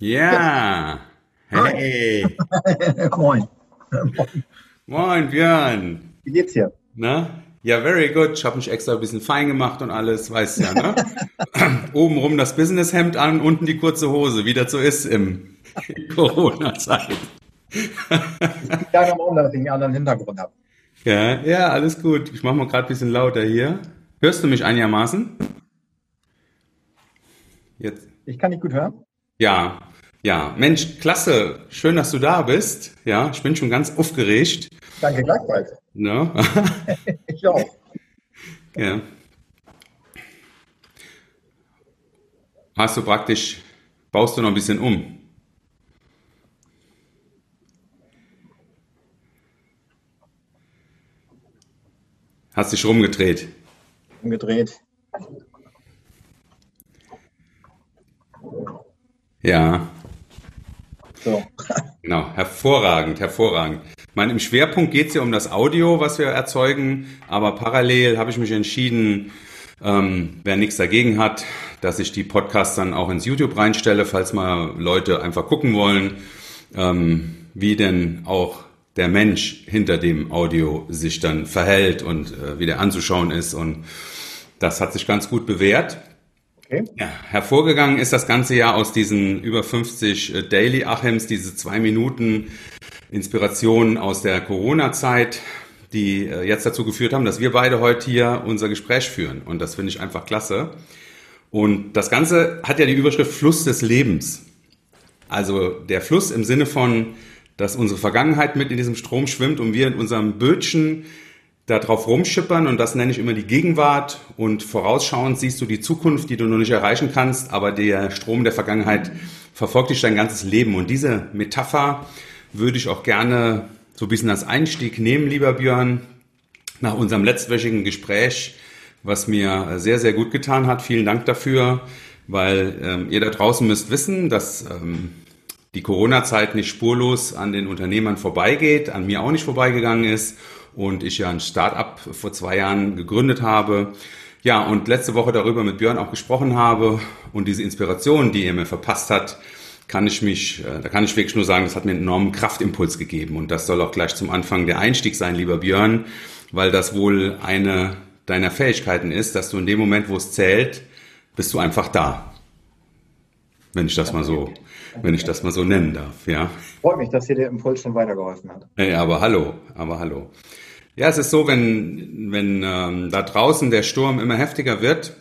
Ja. Hey. Moin. Moin, Björn. Wie geht's dir? Na? Ja, very good. Ich habe mich extra ein bisschen fein gemacht und alles, weißt ja, ne? Obenrum das Businesshemd an, unten die kurze Hose, wie das so ist im Corona-Zeit. Ich sage am dass ich einen anderen Hintergrund habe. Ja, ja, alles gut. Ich mache mal gerade ein bisschen lauter hier. Hörst du mich einigermaßen? Jetzt. Ich kann dich gut hören. Ja, ja. Mensch, klasse. Schön, dass du da bist. Ja, ich bin schon ganz aufgeregt. Danke gleichfalls. Ne? ich auch. Ja. Hast du praktisch, baust du noch ein bisschen um? Hast dich rumgedreht? Umgedreht. Ja. So. Genau, hervorragend, hervorragend. Ich meine, im Schwerpunkt geht es ja um das Audio, was wir erzeugen, aber parallel habe ich mich entschieden, ähm, wer nichts dagegen hat, dass ich die Podcasts dann auch ins YouTube reinstelle, falls mal Leute einfach gucken wollen, ähm, wie denn auch der Mensch hinter dem Audio sich dann verhält und äh, wie der anzuschauen ist. Und das hat sich ganz gut bewährt. Okay. Ja, hervorgegangen ist das ganze Jahr aus diesen über 50 äh, Daily Achems, diese zwei Minuten Inspiration aus der Corona-Zeit, die äh, jetzt dazu geführt haben, dass wir beide heute hier unser Gespräch führen. Und das finde ich einfach klasse. Und das Ganze hat ja die Überschrift Fluss des Lebens. Also der Fluss im Sinne von, dass unsere Vergangenheit mit in diesem Strom schwimmt und wir in unserem Bötchen da drauf rumschippern und das nenne ich immer die Gegenwart und vorausschauend siehst du die Zukunft, die du noch nicht erreichen kannst, aber der Strom der Vergangenheit verfolgt dich dein ganzes Leben und diese Metapher würde ich auch gerne so ein bisschen als Einstieg nehmen, lieber Björn, nach unserem letztwöchigen Gespräch, was mir sehr, sehr gut getan hat. Vielen Dank dafür, weil ähm, ihr da draußen müsst wissen, dass ähm, die Corona-Zeit nicht spurlos an den Unternehmern vorbeigeht, an mir auch nicht vorbeigegangen ist und ich ja ein Start-up vor zwei Jahren gegründet habe. Ja, und letzte Woche darüber mit Björn auch gesprochen habe und diese Inspiration, die er mir verpasst hat, kann ich mich, äh, da kann ich wirklich nur sagen, das hat mir einen enormen Kraftimpuls gegeben und das soll auch gleich zum Anfang der Einstieg sein, lieber Björn, weil das wohl eine deiner Fähigkeiten ist, dass du in dem Moment, wo es zählt, bist du einfach da. Wenn ich das mal so, wenn ich das mal so nennen darf, ja. Freut mich, dass dir der Impuls schon weitergeholfen hat. Ja, aber hallo, aber hallo. Ja, es ist so, wenn, wenn ähm, da draußen der Sturm immer heftiger wird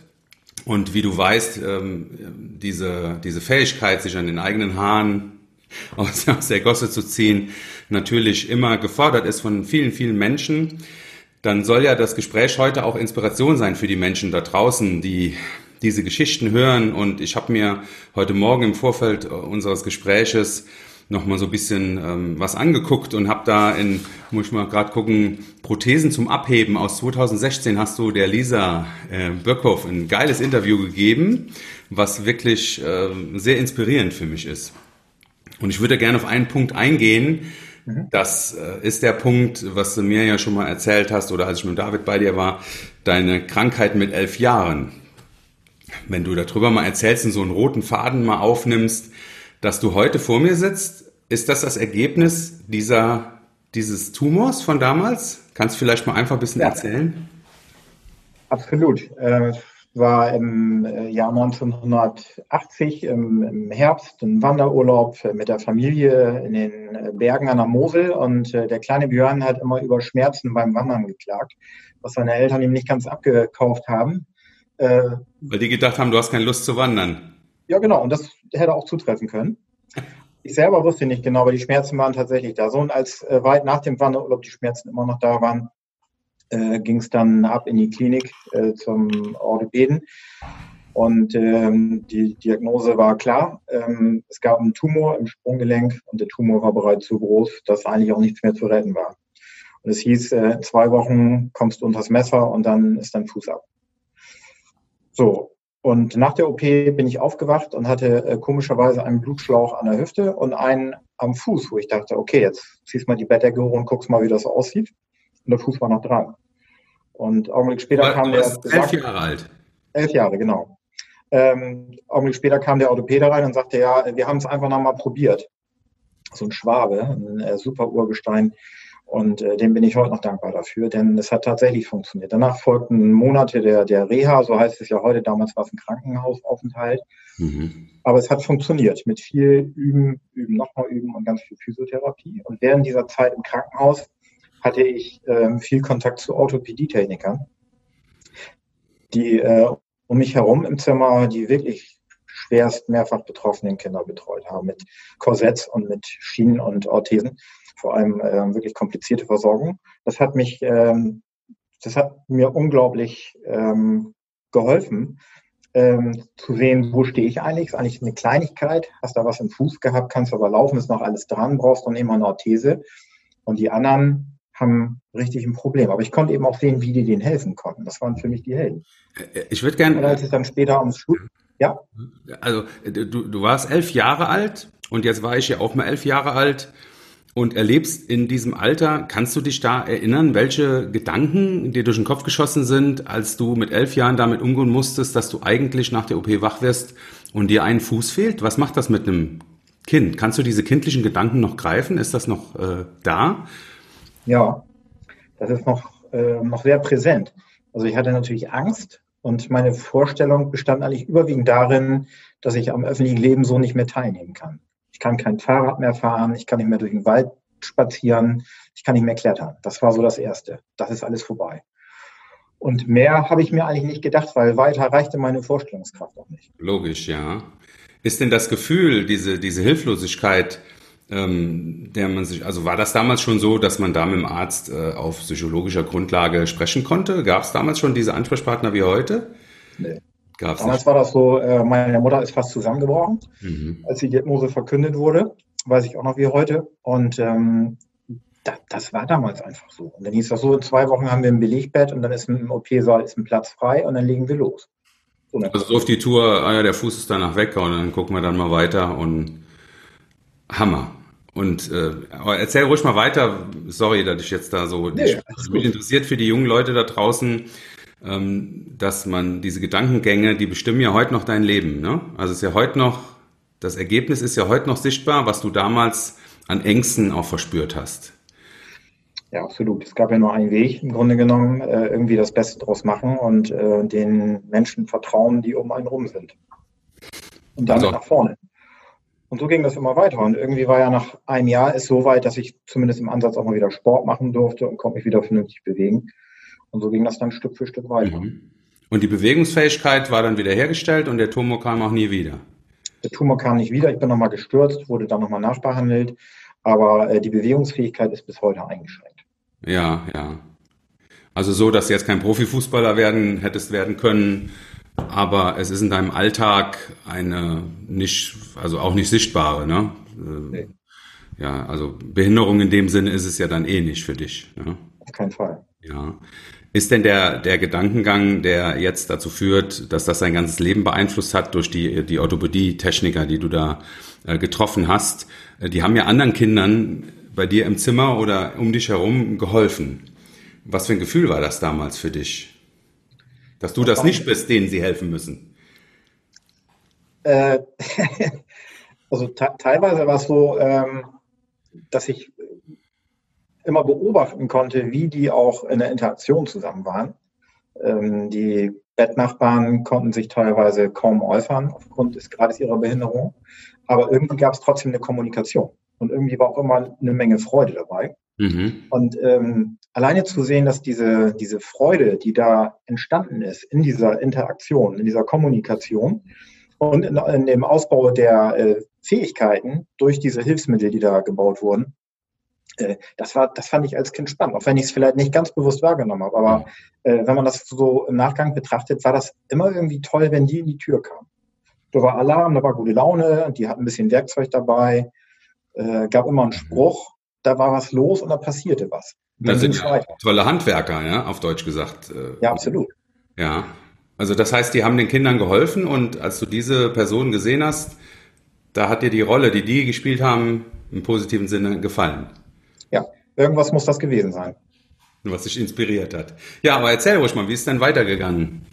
und wie du weißt, ähm, diese, diese Fähigkeit, sich an den eigenen Haaren aus, aus der Gosse zu ziehen, natürlich immer gefordert ist von vielen, vielen Menschen, dann soll ja das Gespräch heute auch Inspiration sein für die Menschen da draußen, die diese Geschichten hören. Und ich habe mir heute Morgen im Vorfeld unseres Gespräches noch mal so ein bisschen ähm, was angeguckt und habe da in, muss ich mal gerade gucken, Prothesen zum Abheben aus 2016 hast du der Lisa äh, Böckhoff ein geiles Interview gegeben, was wirklich äh, sehr inspirierend für mich ist. Und ich würde gerne auf einen Punkt eingehen. Mhm. Das äh, ist der Punkt, was du mir ja schon mal erzählt hast oder als ich mit David bei dir war, deine Krankheit mit elf Jahren. Wenn du darüber mal erzählst und so einen roten Faden mal aufnimmst, dass du heute vor mir sitzt, ist das das Ergebnis dieser, dieses Tumors von damals? Kannst du vielleicht mal einfach ein bisschen ja. erzählen? Absolut. Äh, war im äh, Jahr 1980 im, im, Herbst ein Wanderurlaub mit der Familie in den äh, Bergen an der Mosel und äh, der kleine Björn hat immer über Schmerzen beim Wandern geklagt, was seine Eltern ihm nicht ganz abgekauft haben. Äh, Weil die gedacht haben, du hast keine Lust zu wandern. Ja, genau. Und das hätte auch zutreffen können. Ich selber wusste nicht genau, aber die Schmerzen waren tatsächlich da. So und als äh, weit nach dem Wanderurlaub die Schmerzen immer noch da waren, äh, ging es dann ab in die Klinik äh, zum Orthopäden. Und ähm, die Diagnose war klar. Ähm, es gab einen Tumor im Sprunggelenk und der Tumor war bereits so groß, dass eigentlich auch nichts mehr zu retten war. Und es hieß, äh, zwei Wochen kommst du unter das Messer und dann ist dein Fuß ab. So, und nach der OP bin ich aufgewacht und hatte äh, komischerweise einen Blutschlauch an der Hüfte und einen am Fuß, wo ich dachte, okay, jetzt ziehst mal die Bettdecke hoch und guckst mal, wie das aussieht. Und der Fuß war noch dran. Und Augenblick später kam der. elf Jahre alt. Elf Jahre, genau. Ähm, Augenblick später kam der Orthopäde rein und sagte, ja, wir haben es einfach nochmal probiert. So ein Schwabe, ein äh, super Urgestein. Und äh, dem bin ich heute noch dankbar dafür, denn es hat tatsächlich funktioniert. Danach folgten Monate der, der Reha, so heißt es ja heute, damals war es ein Krankenhausaufenthalt. Mhm. Aber es hat funktioniert mit viel Üben, Üben, nochmal Üben und ganz viel Physiotherapie. Und während dieser Zeit im Krankenhaus hatte ich äh, viel Kontakt zu Orthopädietechnikern, die äh, um mich herum im Zimmer die wirklich schwerst mehrfach betroffenen Kinder betreut haben mit Korsetts und mit Schienen und Orthesen vor allem äh, wirklich komplizierte Versorgung. Das hat mich, ähm, das hat mir unglaublich ähm, geholfen, ähm, zu sehen, wo stehe ich eigentlich. Ist eigentlich eine Kleinigkeit, hast da was im Fuß gehabt, kannst aber laufen, ist noch alles dran, brauchst dann immer eine Orthese. Und die anderen haben richtig ein Problem. Aber ich konnte eben auch sehen, wie die denen helfen konnten. Das waren für mich die Helden. Äh, ich würde gerne. Und als es dann später ums Schul ja. Also du, du warst elf Jahre alt und jetzt war ich ja auch mal elf Jahre alt und erlebst in diesem Alter, kannst du dich da erinnern, welche Gedanken dir durch den Kopf geschossen sind, als du mit elf Jahren damit umgehen musstest, dass du eigentlich nach der OP wach wirst und dir ein Fuß fehlt? Was macht das mit einem Kind? Kannst du diese kindlichen Gedanken noch greifen? Ist das noch äh, da? Ja, das ist noch, äh, noch sehr präsent. Also ich hatte natürlich Angst und meine Vorstellung bestand eigentlich überwiegend darin, dass ich am öffentlichen Leben so nicht mehr teilnehmen kann. Ich kann kein Fahrrad mehr fahren, ich kann nicht mehr durch den Wald spazieren, ich kann nicht mehr klettern. Das war so das Erste. Das ist alles vorbei. Und mehr habe ich mir eigentlich nicht gedacht, weil weiter reichte meine Vorstellungskraft auch nicht. Logisch, ja. Ist denn das Gefühl, diese, diese Hilflosigkeit, ähm, der man sich, also war das damals schon so, dass man da mit dem Arzt äh, auf psychologischer Grundlage sprechen konnte? Gab es damals schon diese Ansprechpartner wie heute? Nee. Gab's Damals nicht. war das so, äh, meine Mutter ist fast zusammengebrochen, mhm. als die Diagnose verkündet wurde, weiß ich auch noch wie heute. Und ähm, da, das war damals einfach so. Und dann hieß das so, in zwei Wochen haben wir ein Belegbett und dann ist im OP-Saal ist ein Platz frei und dann legen wir los. So also so auf die Tour, ah ja, der Fuß ist danach weg und dann gucken wir dann mal weiter und Hammer. Und äh, erzähl ruhig mal weiter. Sorry, dass ich jetzt da so. Nee, mich interessiert für die jungen Leute da draußen ähm, dass man diese Gedankengänge, die bestimmen ja heute noch dein Leben. Ne? Also ist ja heute noch, das Ergebnis ist ja heute noch sichtbar, was du damals an Ängsten auch verspürt hast. Ja, absolut. Es gab ja nur einen Weg, im Grunde genommen, äh, irgendwie das Beste draus machen und äh, den Menschen vertrauen, die um einen rum sind. Und dann also. nach vorne. Und so ging das immer weiter. Und irgendwie war ja nach einem Jahr es so weit, dass ich zumindest im Ansatz auch mal wieder Sport machen durfte und konnte mich wieder vernünftig bewegen. Und so ging das dann Stück für Stück weiter. Mhm. Und die Bewegungsfähigkeit war dann wieder hergestellt und der Tumor kam auch nie wieder. Der Tumor kam nicht wieder. Ich bin nochmal gestürzt, wurde dann nochmal nachbehandelt. Aber äh, die Bewegungsfähigkeit ist bis heute eingeschränkt. Ja, ja. Also so, dass du jetzt kein Profifußballer werden hättest werden können, aber es ist in deinem Alltag eine nicht, also auch nicht sichtbare, ne? Nee. Ja, also Behinderung in dem Sinne ist es ja dann eh nicht für dich. Ne? Auf keinen Fall. Ja. Ist denn der, der Gedankengang, der jetzt dazu führt, dass das dein ganzes Leben beeinflusst hat durch die, die Orthopädie-Techniker, die du da äh, getroffen hast, äh, die haben ja anderen Kindern bei dir im Zimmer oder um dich herum geholfen. Was für ein Gefühl war das damals für dich? Dass du das nicht bist, denen sie helfen müssen? Äh, also teilweise war es so, ähm, dass ich immer beobachten konnte, wie die auch in der Interaktion zusammen waren. Ähm, die Bettnachbarn konnten sich teilweise kaum äußern aufgrund des Grades ihrer Behinderung, aber irgendwie gab es trotzdem eine Kommunikation und irgendwie war auch immer eine Menge Freude dabei. Mhm. Und ähm, alleine zu sehen, dass diese, diese Freude, die da entstanden ist in dieser Interaktion, in dieser Kommunikation und in, in dem Ausbau der äh, Fähigkeiten durch diese Hilfsmittel, die da gebaut wurden, äh, das war, das fand ich als Kind spannend, auch wenn ich es vielleicht nicht ganz bewusst wahrgenommen habe. Aber äh, wenn man das so im Nachgang betrachtet, war das immer irgendwie toll, wenn die in die Tür kamen. Da war Alarm, da war gute Laune, die hatten ein bisschen Werkzeug dabei, äh, gab immer einen Spruch, da war was los und da passierte was. Das sind ja tolle Handwerker, ja, auf Deutsch gesagt. Äh, ja, absolut. Ja. Also das heißt, die haben den Kindern geholfen und als du diese Person gesehen hast, da hat dir die Rolle, die die gespielt haben, im positiven Sinne gefallen. Ja, irgendwas muss das gewesen sein. Was dich inspiriert hat. Ja, aber erzähl ruhig mal, wie ist denn weitergegangen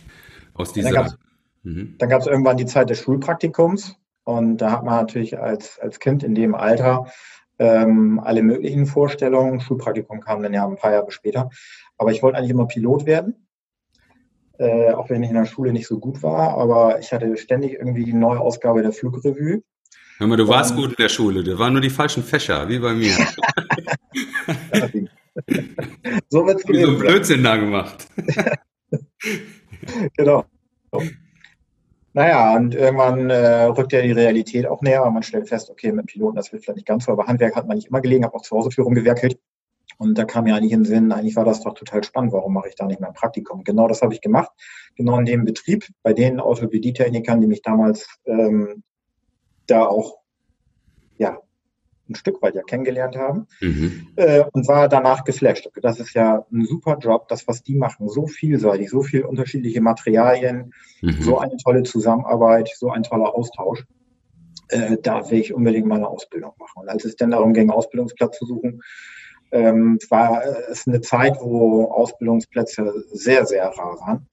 aus dieser... Mhm. Dann gab es irgendwann die Zeit des Schulpraktikums und da hat man natürlich als, als Kind in dem Alter ähm, alle möglichen Vorstellungen. Schulpraktikum kam dann ja ein paar Jahre später. Aber ich wollte eigentlich immer Pilot werden, äh, auch wenn ich in der Schule nicht so gut war. Aber ich hatte ständig irgendwie die neue Ausgabe der Flugrevue. Hör mal, du warst gut in der Schule, das waren nur die falschen Fächer, wie bei mir. so wird es gewesen. So Blödsinn da gemacht. genau. Naja, und irgendwann äh, rückt ja die Realität auch näher, und man stellt fest, okay, mit Piloten, das wird vielleicht nicht ganz so, aber Handwerk hat man nicht immer gelegen, habe auch zu Hause Führung gewerkelt. Und da kam mir eigentlich in den Sinn, eigentlich war das doch total spannend, warum mache ich da nicht mehr ein Praktikum? Genau das habe ich gemacht, genau in dem Betrieb, bei den Orthopädie-Technikern, die mich damals ähm, da auch ja, ein Stück weit ja kennengelernt haben mhm. äh, und war danach geflasht. Das ist ja ein super Job, das, was die machen, so vielseitig, so viele unterschiedliche Materialien, mhm. so eine tolle Zusammenarbeit, so ein toller Austausch. Äh, da will ich unbedingt meine Ausbildung machen. Und als es dann darum ging, Ausbildungsplatz zu suchen, ähm, war es eine Zeit, wo Ausbildungsplätze sehr, sehr rar waren.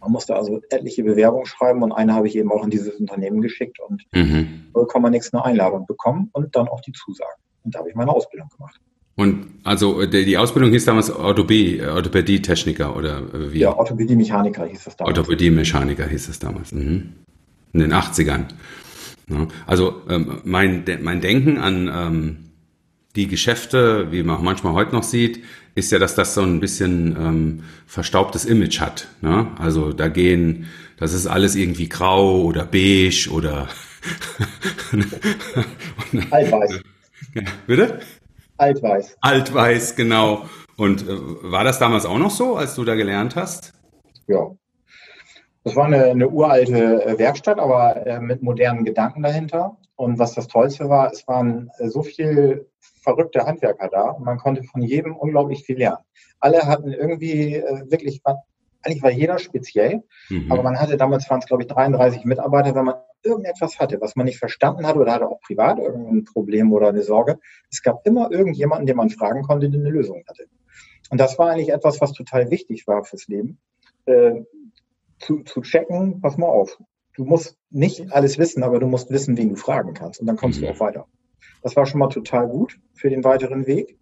Man musste also etliche Bewerbungen schreiben und eine habe ich eben auch in dieses Unternehmen geschickt und mhm. 0,6 eine Einladung bekommen und dann auch die Zusage. Und da habe ich meine Ausbildung gemacht. Und also die Ausbildung hieß damals Orthopädie, Orthopädie-Techniker oder wie? Ja, Orthopädie-Mechaniker hieß es damals. Orthopädie-Mechaniker hieß es damals. Mhm. In den 80ern. Ja, also ähm, mein, mein Denken an ähm, die Geschäfte, wie man manchmal heute noch sieht, ist ja, dass das so ein bisschen ähm, verstaubtes Image hat. Ne? Also da gehen, das ist alles irgendwie grau oder beige oder Altweiß. Bitte? Altweiß. Altweiß, genau. Und äh, war das damals auch noch so, als du da gelernt hast? Ja. Das war eine, eine uralte äh, Werkstatt, aber äh, mit modernen Gedanken dahinter. Und was das Tollste war, es waren äh, so viel verrückte Handwerker da und man konnte von jedem unglaublich viel lernen. Alle hatten irgendwie äh, wirklich, eigentlich war jeder speziell, mhm. aber man hatte damals waren es glaube ich 33 Mitarbeiter, wenn man irgendetwas hatte, was man nicht verstanden hatte oder hatte auch privat irgendein Problem oder eine Sorge. Es gab immer irgendjemanden, den man fragen konnte, der eine Lösung hatte. Und das war eigentlich etwas, was total wichtig war fürs Leben. Äh, zu, zu checken, pass mal auf. Du musst nicht alles wissen, aber du musst wissen, wen du fragen kannst. Und dann kommst mhm. du auch weiter. Das war schon mal total gut für den weiteren Weg.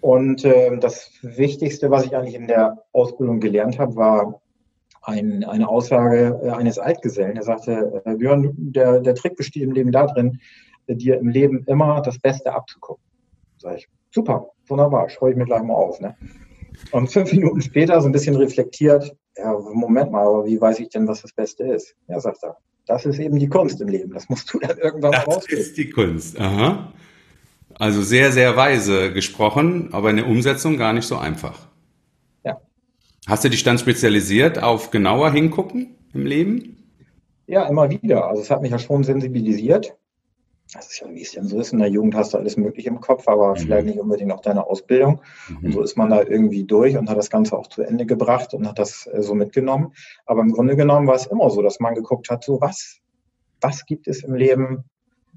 Und äh, das Wichtigste, was ich eigentlich in der Ausbildung gelernt habe, war ein, eine Aussage äh, eines Altgesellen. Er sagte, äh, Björn, der, der Trick besteht im Leben darin, dir im Leben immer das Beste abzugucken. Sag ich, super, wunderbar, schreue ich mir gleich mal auf. Ne? Und fünf Minuten später, so ein bisschen reflektiert, ja, Moment mal, aber wie weiß ich denn, was das Beste ist? Ja, sagt er, das ist eben die Kunst im Leben. Das musst du dann irgendwann das mal rausfinden. Das ist die Kunst. Aha. Also sehr, sehr weise gesprochen, aber in der Umsetzung gar nicht so einfach. Ja. Hast du dich dann spezialisiert auf genauer hingucken im Leben? Ja, immer wieder. Also es hat mich ja schon sensibilisiert das ist ja, wie es denn so ist. In der Jugend hast du alles Mögliche im Kopf, aber mhm. vielleicht nicht unbedingt auch deine Ausbildung. Mhm. Und so ist man da irgendwie durch und hat das Ganze auch zu Ende gebracht und hat das äh, so mitgenommen. Aber im Grunde genommen war es immer so, dass man geguckt hat, so was, was gibt es im Leben,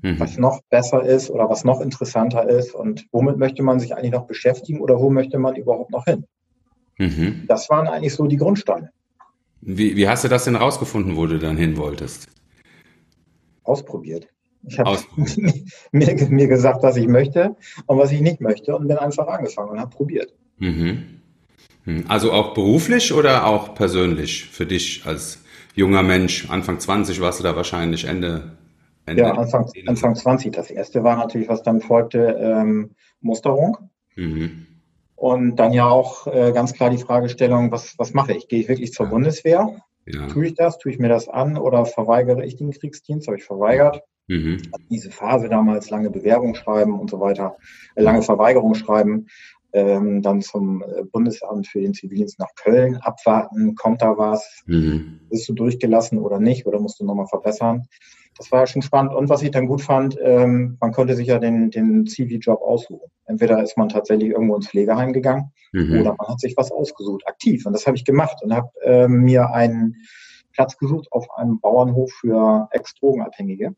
mhm. was noch besser ist oder was noch interessanter ist und womit möchte man sich eigentlich noch beschäftigen oder wo möchte man überhaupt noch hin? Mhm. Das waren eigentlich so die Grundsteine. Wie, wie hast du das denn rausgefunden, wo du dann hin wolltest? Ausprobiert. Ich habe mir, mir, gesagt, was ich möchte und was ich nicht möchte und bin einfach angefangen und habe probiert. Mhm. Hm. Also auch beruflich oder auch persönlich für dich als junger Mensch? Anfang 20 warst du da wahrscheinlich Ende. Ende ja, Anfang, Anfang 20. Das erste war natürlich, was dann folgte, ähm, Musterung. Mhm. Und dann ja auch äh, ganz klar die Fragestellung, was, was mache ich? Gehe ich wirklich zur ja. Bundeswehr? Ja. Tue ich das? Tue ich mir das an oder verweigere ich den Kriegsdienst? Habe ich verweigert? Mhm. Diese Phase damals, lange Bewerbung schreiben und so weiter, äh, lange Verweigerung schreiben, ähm, dann zum äh, Bundesamt für den Zivildienst nach Köln abwarten, kommt da was, mhm. bist du durchgelassen oder nicht oder musst du nochmal verbessern. Das war ja schon spannend. Und was ich dann gut fand, ähm, man konnte sich ja den, den CV-Job aussuchen. Entweder ist man tatsächlich irgendwo ins Pflegeheim gegangen mhm. oder man hat sich was ausgesucht, aktiv. Und das habe ich gemacht und habe ähm, mir einen Platz gesucht auf einem Bauernhof für Ex-Drogenabhängige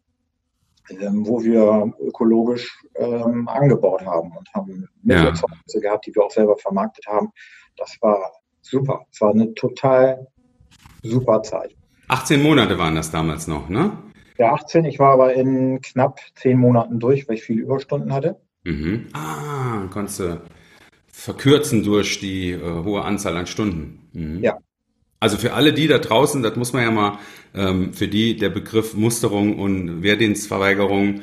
wo wir ökologisch ähm, angebaut haben und haben Milcherzeugnisse ja. gehabt, die wir auch selber vermarktet haben. Das war super. Es war eine total super Zeit. 18 Monate waren das damals noch, ne? Ja, 18. Ich war aber in knapp 10 Monaten durch, weil ich viele Überstunden hatte. Mhm. Ah, konntest du verkürzen durch die äh, hohe Anzahl an Stunden. Mhm. Ja. Also für alle die da draußen, das muss man ja mal, ähm, für die der Begriff Musterung und Wehrdienstverweigerung,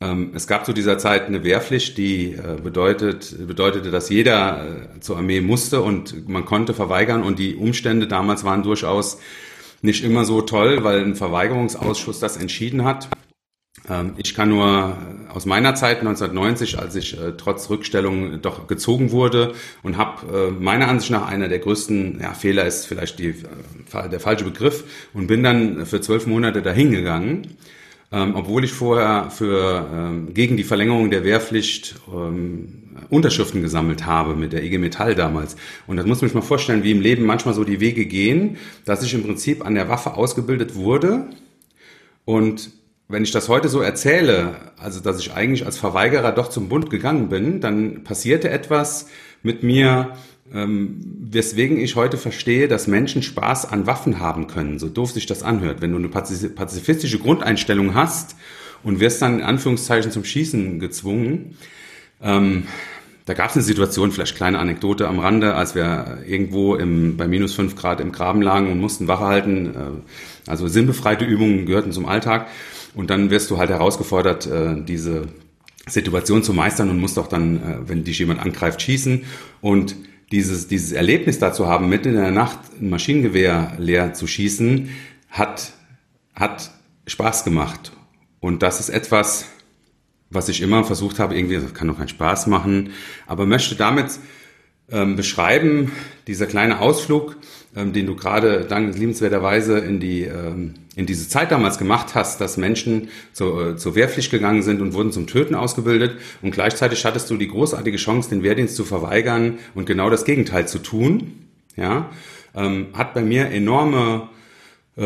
ähm, es gab zu dieser Zeit eine Wehrpflicht, die äh, bedeutet, bedeutete, dass jeder äh, zur Armee musste und man konnte verweigern und die Umstände damals waren durchaus nicht immer so toll, weil ein Verweigerungsausschuss das entschieden hat. Ähm, ich kann nur aus meiner Zeit 1990, als ich äh, trotz Rückstellung doch gezogen wurde und habe äh, meiner Ansicht nach einer der größten ja, Fehler ist vielleicht die, der falsche Begriff und bin dann für zwölf Monate dahin gegangen. Ähm, obwohl ich vorher für ähm, gegen die Verlängerung der Wehrpflicht ähm, Unterschriften gesammelt habe mit der IG Metall damals. Und das muss man sich mal vorstellen, wie im Leben manchmal so die Wege gehen, dass ich im Prinzip an der Waffe ausgebildet wurde und wenn ich das heute so erzähle, also dass ich eigentlich als Verweigerer doch zum Bund gegangen bin, dann passierte etwas mit mir, ähm, weswegen ich heute verstehe, dass Menschen Spaß an Waffen haben können, so doof sich das anhört. Wenn du eine pazifistische Grundeinstellung hast und wirst dann in Anführungszeichen zum Schießen gezwungen, ähm, da gab es eine Situation, vielleicht kleine Anekdote am Rande, als wir irgendwo im, bei minus fünf Grad im Graben lagen und mussten Wache halten. Äh, also sinnbefreite Übungen gehörten zum Alltag. Und dann wirst du halt herausgefordert, äh, diese Situation zu meistern und musst auch dann, äh, wenn dich jemand angreift, schießen. Und dieses, dieses Erlebnis dazu haben, mitten in der Nacht ein Maschinengewehr leer zu schießen, hat, hat Spaß gemacht. Und das ist etwas, was ich immer versucht habe, irgendwie, das kann doch keinen Spaß machen, aber möchte damit ähm, beschreiben, dieser kleine Ausflug, ähm, den du gerade dank liebenswerterweise in die ähm, in diese Zeit damals gemacht hast, dass Menschen zur, äh, zur Wehrpflicht gegangen sind und wurden zum Töten ausgebildet. Und gleichzeitig hattest du die großartige Chance, den Wehrdienst zu verweigern und genau das Gegenteil zu tun, ja, ähm, hat bei mir enorme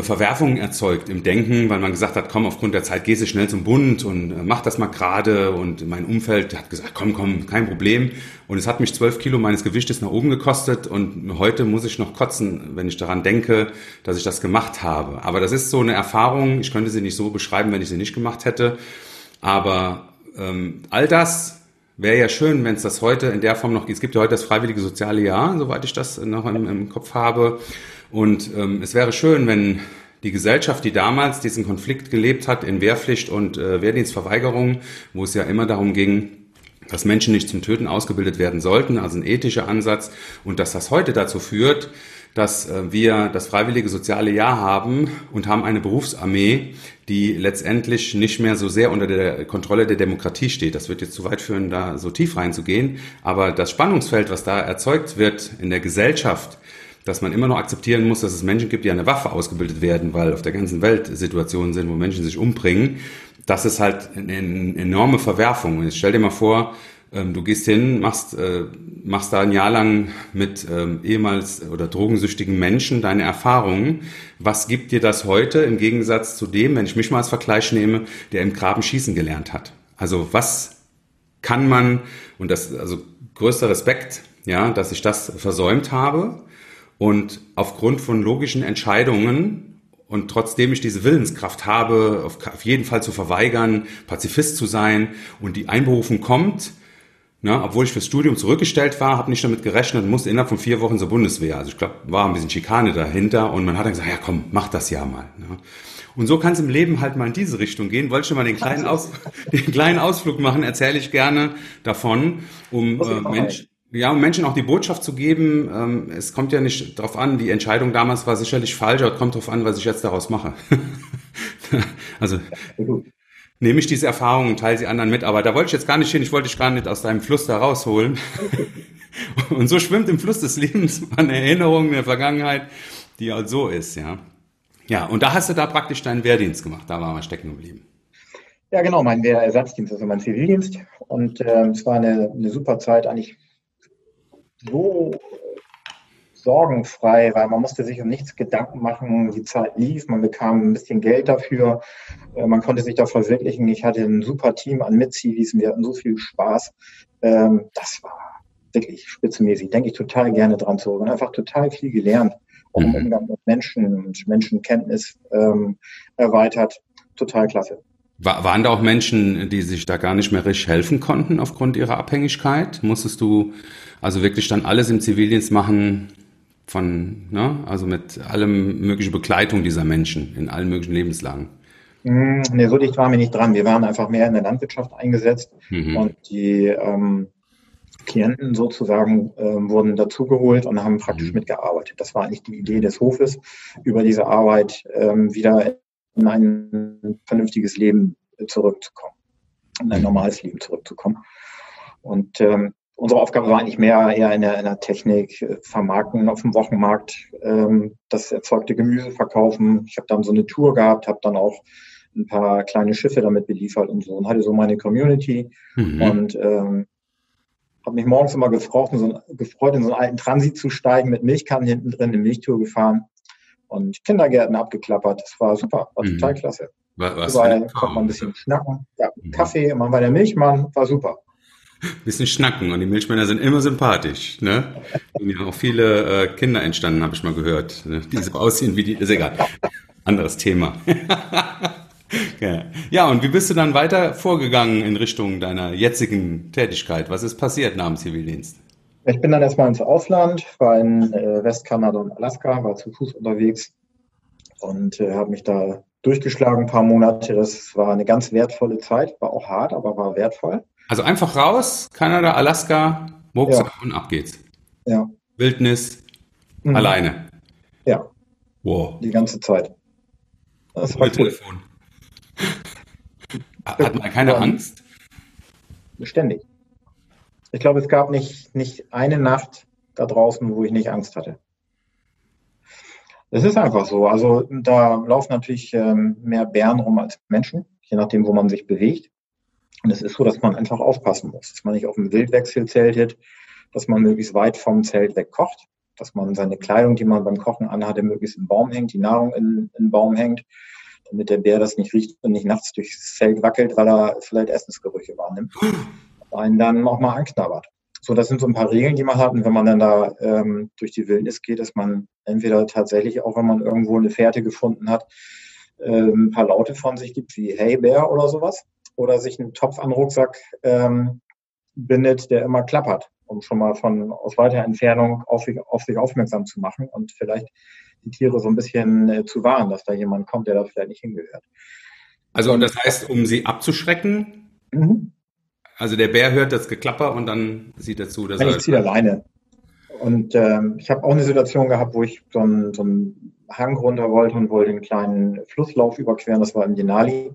Verwerfungen erzeugt im Denken, weil man gesagt hat, komm, aufgrund der Zeit gehst du schnell zum Bund und äh, mach das mal gerade. Und mein Umfeld hat gesagt, komm, komm, kein Problem. Und es hat mich zwölf Kilo meines Gewichtes nach oben gekostet und heute muss ich noch kotzen, wenn ich daran denke, dass ich das gemacht habe. Aber das ist so eine Erfahrung, ich könnte sie nicht so beschreiben, wenn ich sie nicht gemacht hätte. Aber ähm, all das wäre ja schön, wenn es das heute in der Form noch gibt. Es gibt ja heute das freiwillige soziale Jahr, soweit ich das noch im, im Kopf habe. Und ähm, es wäre schön, wenn die Gesellschaft, die damals diesen Konflikt gelebt hat in Wehrpflicht und äh, Wehrdienstverweigerung, wo es ja immer darum ging, dass Menschen nicht zum Töten ausgebildet werden sollten, also ein ethischer Ansatz, und dass das heute dazu führt, dass äh, wir das freiwillige soziale Jahr haben und haben eine Berufsarmee, die letztendlich nicht mehr so sehr unter der Kontrolle der Demokratie steht. Das wird jetzt zu weit führen, da so tief reinzugehen. Aber das Spannungsfeld, was da erzeugt wird in der Gesellschaft, dass man immer noch akzeptieren muss, dass es Menschen gibt, die an der Waffe ausgebildet werden, weil auf der ganzen Welt Situationen sind, wo Menschen sich umbringen. Das ist halt eine, enorme Verwerfung. Und jetzt stell dir mal vor, ähm, du gehst hin, machst, äh, machst da ein Jahr lang mit ähm, ehemals oder drogensüchtigen Menschen deine Erfahrungen. Was gibt dir das heute im Gegensatz zu dem, wenn ich mich mal als Vergleich nehme, der im Graben schießen gelernt hat? Also was kann man, und das, also größter Respekt, ja, dass ich das versäumt habe. Und aufgrund von logischen Entscheidungen und trotzdem ich diese Willenskraft habe, auf, auf jeden Fall zu verweigern, Pazifist zu sein und die Einberufung kommt, ne, obwohl ich fürs Studium zurückgestellt war, habe nicht damit gerechnet und musste innerhalb von vier Wochen zur Bundeswehr. Also ich glaube, war ein bisschen Schikane dahinter und man hat dann gesagt, ja komm, mach das ja mal. Ne? Und so kann es im Leben halt mal in diese Richtung gehen. Wollte schon mal den kleinen, Aus, den kleinen Ausflug machen, erzähle ich gerne davon, um äh, Mensch, ja, um Menschen auch die Botschaft zu geben, ähm, es kommt ja nicht darauf an, die Entscheidung damals war sicherlich falsch, aber es kommt darauf an, was ich jetzt daraus mache. also nehme ich diese Erfahrungen und teile sie anderen mit, aber da wollte ich jetzt gar nicht hin, ich wollte dich gar nicht aus deinem Fluss da rausholen. und so schwimmt im Fluss des Lebens eine Erinnerung der Vergangenheit, die halt so ist, ja. Ja, und da hast du da praktisch deinen Wehrdienst gemacht, da waren wir stecken geblieben. Ja, genau, mein Wehrersatzdienst, also mein Zivildienst. Und äh, es war eine, eine super Zeit, eigentlich so sorgenfrei, weil man musste sich um nichts Gedanken machen. Die Zeit lief, man bekam ein bisschen Geld dafür, äh, man konnte sich da verwirklichen. Ich hatte ein super Team an Mitzivis, wir hatten so viel Spaß. Ähm, das war wirklich spitzenmäßig. Denke ich total gerne dran zurück und einfach total viel gelernt. Auch im mhm. Umgang mit Menschen und Menschenkenntnis ähm, erweitert. Total klasse. War, waren da auch Menschen, die sich da gar nicht mehr richtig helfen konnten aufgrund ihrer Abhängigkeit? Musstest du also wirklich dann alles im Zivildienst machen, von, ne, also mit allem möglichen Begleitung dieser Menschen in allen möglichen Lebenslagen? Nee, so dicht waren wir nicht dran. Wir waren einfach mehr in der Landwirtschaft eingesetzt mhm. und die ähm, Klienten sozusagen äh, wurden dazugeholt und haben praktisch mhm. mitgearbeitet. Das war eigentlich die Idee des Hofes, über diese Arbeit ähm, wieder in ein vernünftiges Leben zurückzukommen, in ein mhm. normales Leben zurückzukommen. Und ähm, unsere Aufgabe war eigentlich mehr eher in der, in der Technik, äh, vermarkten auf dem Wochenmarkt, ähm, das erzeugte Gemüse verkaufen. Ich habe dann so eine Tour gehabt, habe dann auch ein paar kleine Schiffe damit beliefert und so und hatte so meine Community mhm. und ähm, habe mich morgens immer gefreut in, so, gefreut, in so einen alten Transit zu steigen, mit Milchkannen hinten drin, eine Milchtour gefahren und Kindergärten abgeklappert. Das war super, war mhm. total klasse. Was Überall konnte man ein bisschen schnacken. Ja, mhm. Kaffee, man war der Milchmann, war super. Bisschen schnacken und die Milchmänner sind immer sympathisch. Ne? Und ja auch viele äh, Kinder entstanden, habe ich mal gehört, ne? die so aussehen wie die. Ist egal. Anderes Thema. Ja, und wie bist du dann weiter vorgegangen in Richtung deiner jetzigen Tätigkeit? Was ist passiert nach dem Zivildienst? Ich bin dann erstmal ins Ausland, war in äh, Westkanada und Alaska, war zu Fuß unterwegs und äh, habe mich da durchgeschlagen, ein paar Monate. Das war eine ganz wertvolle Zeit, war auch hart, aber war wertvoll. Also einfach raus, Kanada, Alaska, Rucksack ja. und ab geht's. Ja. Wildnis, mhm. alleine. Ja. Wow. Die ganze Zeit. Das war cool. Telefon. Hat man keine Angst? Ständig. Ich glaube, es gab nicht, nicht eine Nacht da draußen, wo ich nicht Angst hatte. Es ist einfach so. Also da laufen natürlich ähm, mehr Bären rum als Menschen, je nachdem, wo man sich bewegt. Und es ist so, dass man einfach aufpassen muss, dass man nicht auf dem Wildwechsel zeltet, dass man möglichst weit vom Zelt weg kocht, dass man seine Kleidung, die man beim Kochen anhatte, möglichst im Baum hängt, die Nahrung in, in den Baum hängt, damit der Bär das nicht riecht und nicht nachts durchs Zelt wackelt, weil er vielleicht Essensgerüche wahrnimmt. einen dann auch mal anknabbert. So, das sind so ein paar Regeln, die man hat. Und wenn man dann da ähm, durch die Wildnis geht, dass man entweder tatsächlich, auch wenn man irgendwo eine Fährte gefunden hat, ähm, ein paar Laute von sich gibt, wie Hey Bär oder sowas. Oder sich einen Topf an den Rucksack ähm, bindet, der immer klappert, um schon mal von aus weiter Entfernung auf, auf sich aufmerksam zu machen und vielleicht die Tiere so ein bisschen äh, zu warnen, dass da jemand kommt, der da vielleicht nicht hingehört. Also und das heißt, um sie abzuschrecken? Mhm. Also der Bär hört das Geklapper und dann sieht er zu, dass er. Ich ziehe alleine. Und ähm, ich habe auch eine Situation gehabt, wo ich so einen, so einen Hang runter wollte und wollte einen kleinen Flusslauf überqueren. Das war im Denali.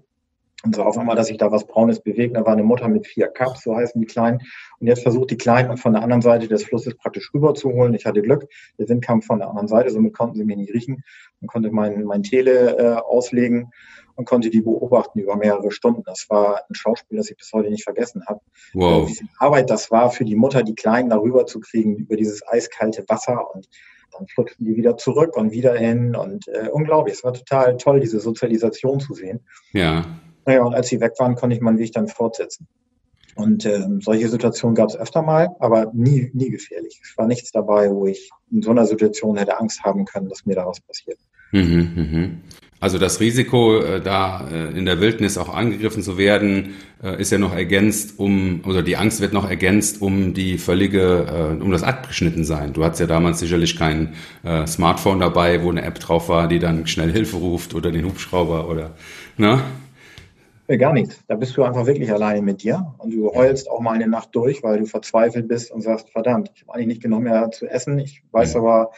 Und so auf einmal, dass sich da was Braunes bewegt. Da war eine Mutter mit vier Cups, so heißen die Kleinen. Und jetzt versucht die Kleinen von der anderen Seite des Flusses praktisch rüberzuholen. Ich hatte Glück. Der Wind kam von der anderen Seite, somit konnten sie mich nicht riechen. Dann konnte mein, mein Tele äh, auslegen und konnte die beobachten über mehrere Stunden. Das war ein Schauspiel, das ich bis heute nicht vergessen habe. Wow. Äh, wie viel Arbeit das war für die Mutter, die Kleinen darüber zu kriegen, über dieses eiskalte Wasser und dann flutschen die wieder zurück und wieder hin und äh, unglaublich. Es war total toll, diese Sozialisation zu sehen. Ja. Naja, und als sie weg waren, konnte ich meinen Weg dann fortsetzen. Und ähm, solche Situationen gab es öfter mal, aber nie, nie gefährlich. Es war nichts dabei, wo ich in so einer Situation hätte Angst haben können, dass mir da was passiert. Mhm, mhm. Also das Risiko, äh, da äh, in der Wildnis auch angegriffen zu werden, äh, ist ja noch ergänzt, um, oder die Angst wird noch ergänzt, um die völlige, um das Abgeschnittensein. Du hattest ja damals sicherlich kein Smartphone dabei, wo eine App drauf war, die dann schnell Hilfe ruft oder den Hubschrauber oder, ne? Gar nichts. Da bist du einfach wirklich alleine mit dir und du heulst auch mal eine Nacht durch, weil du verzweifelt bist und sagst, verdammt, ich habe eigentlich nicht genug mehr zu essen. Ich weiß mhm. aber,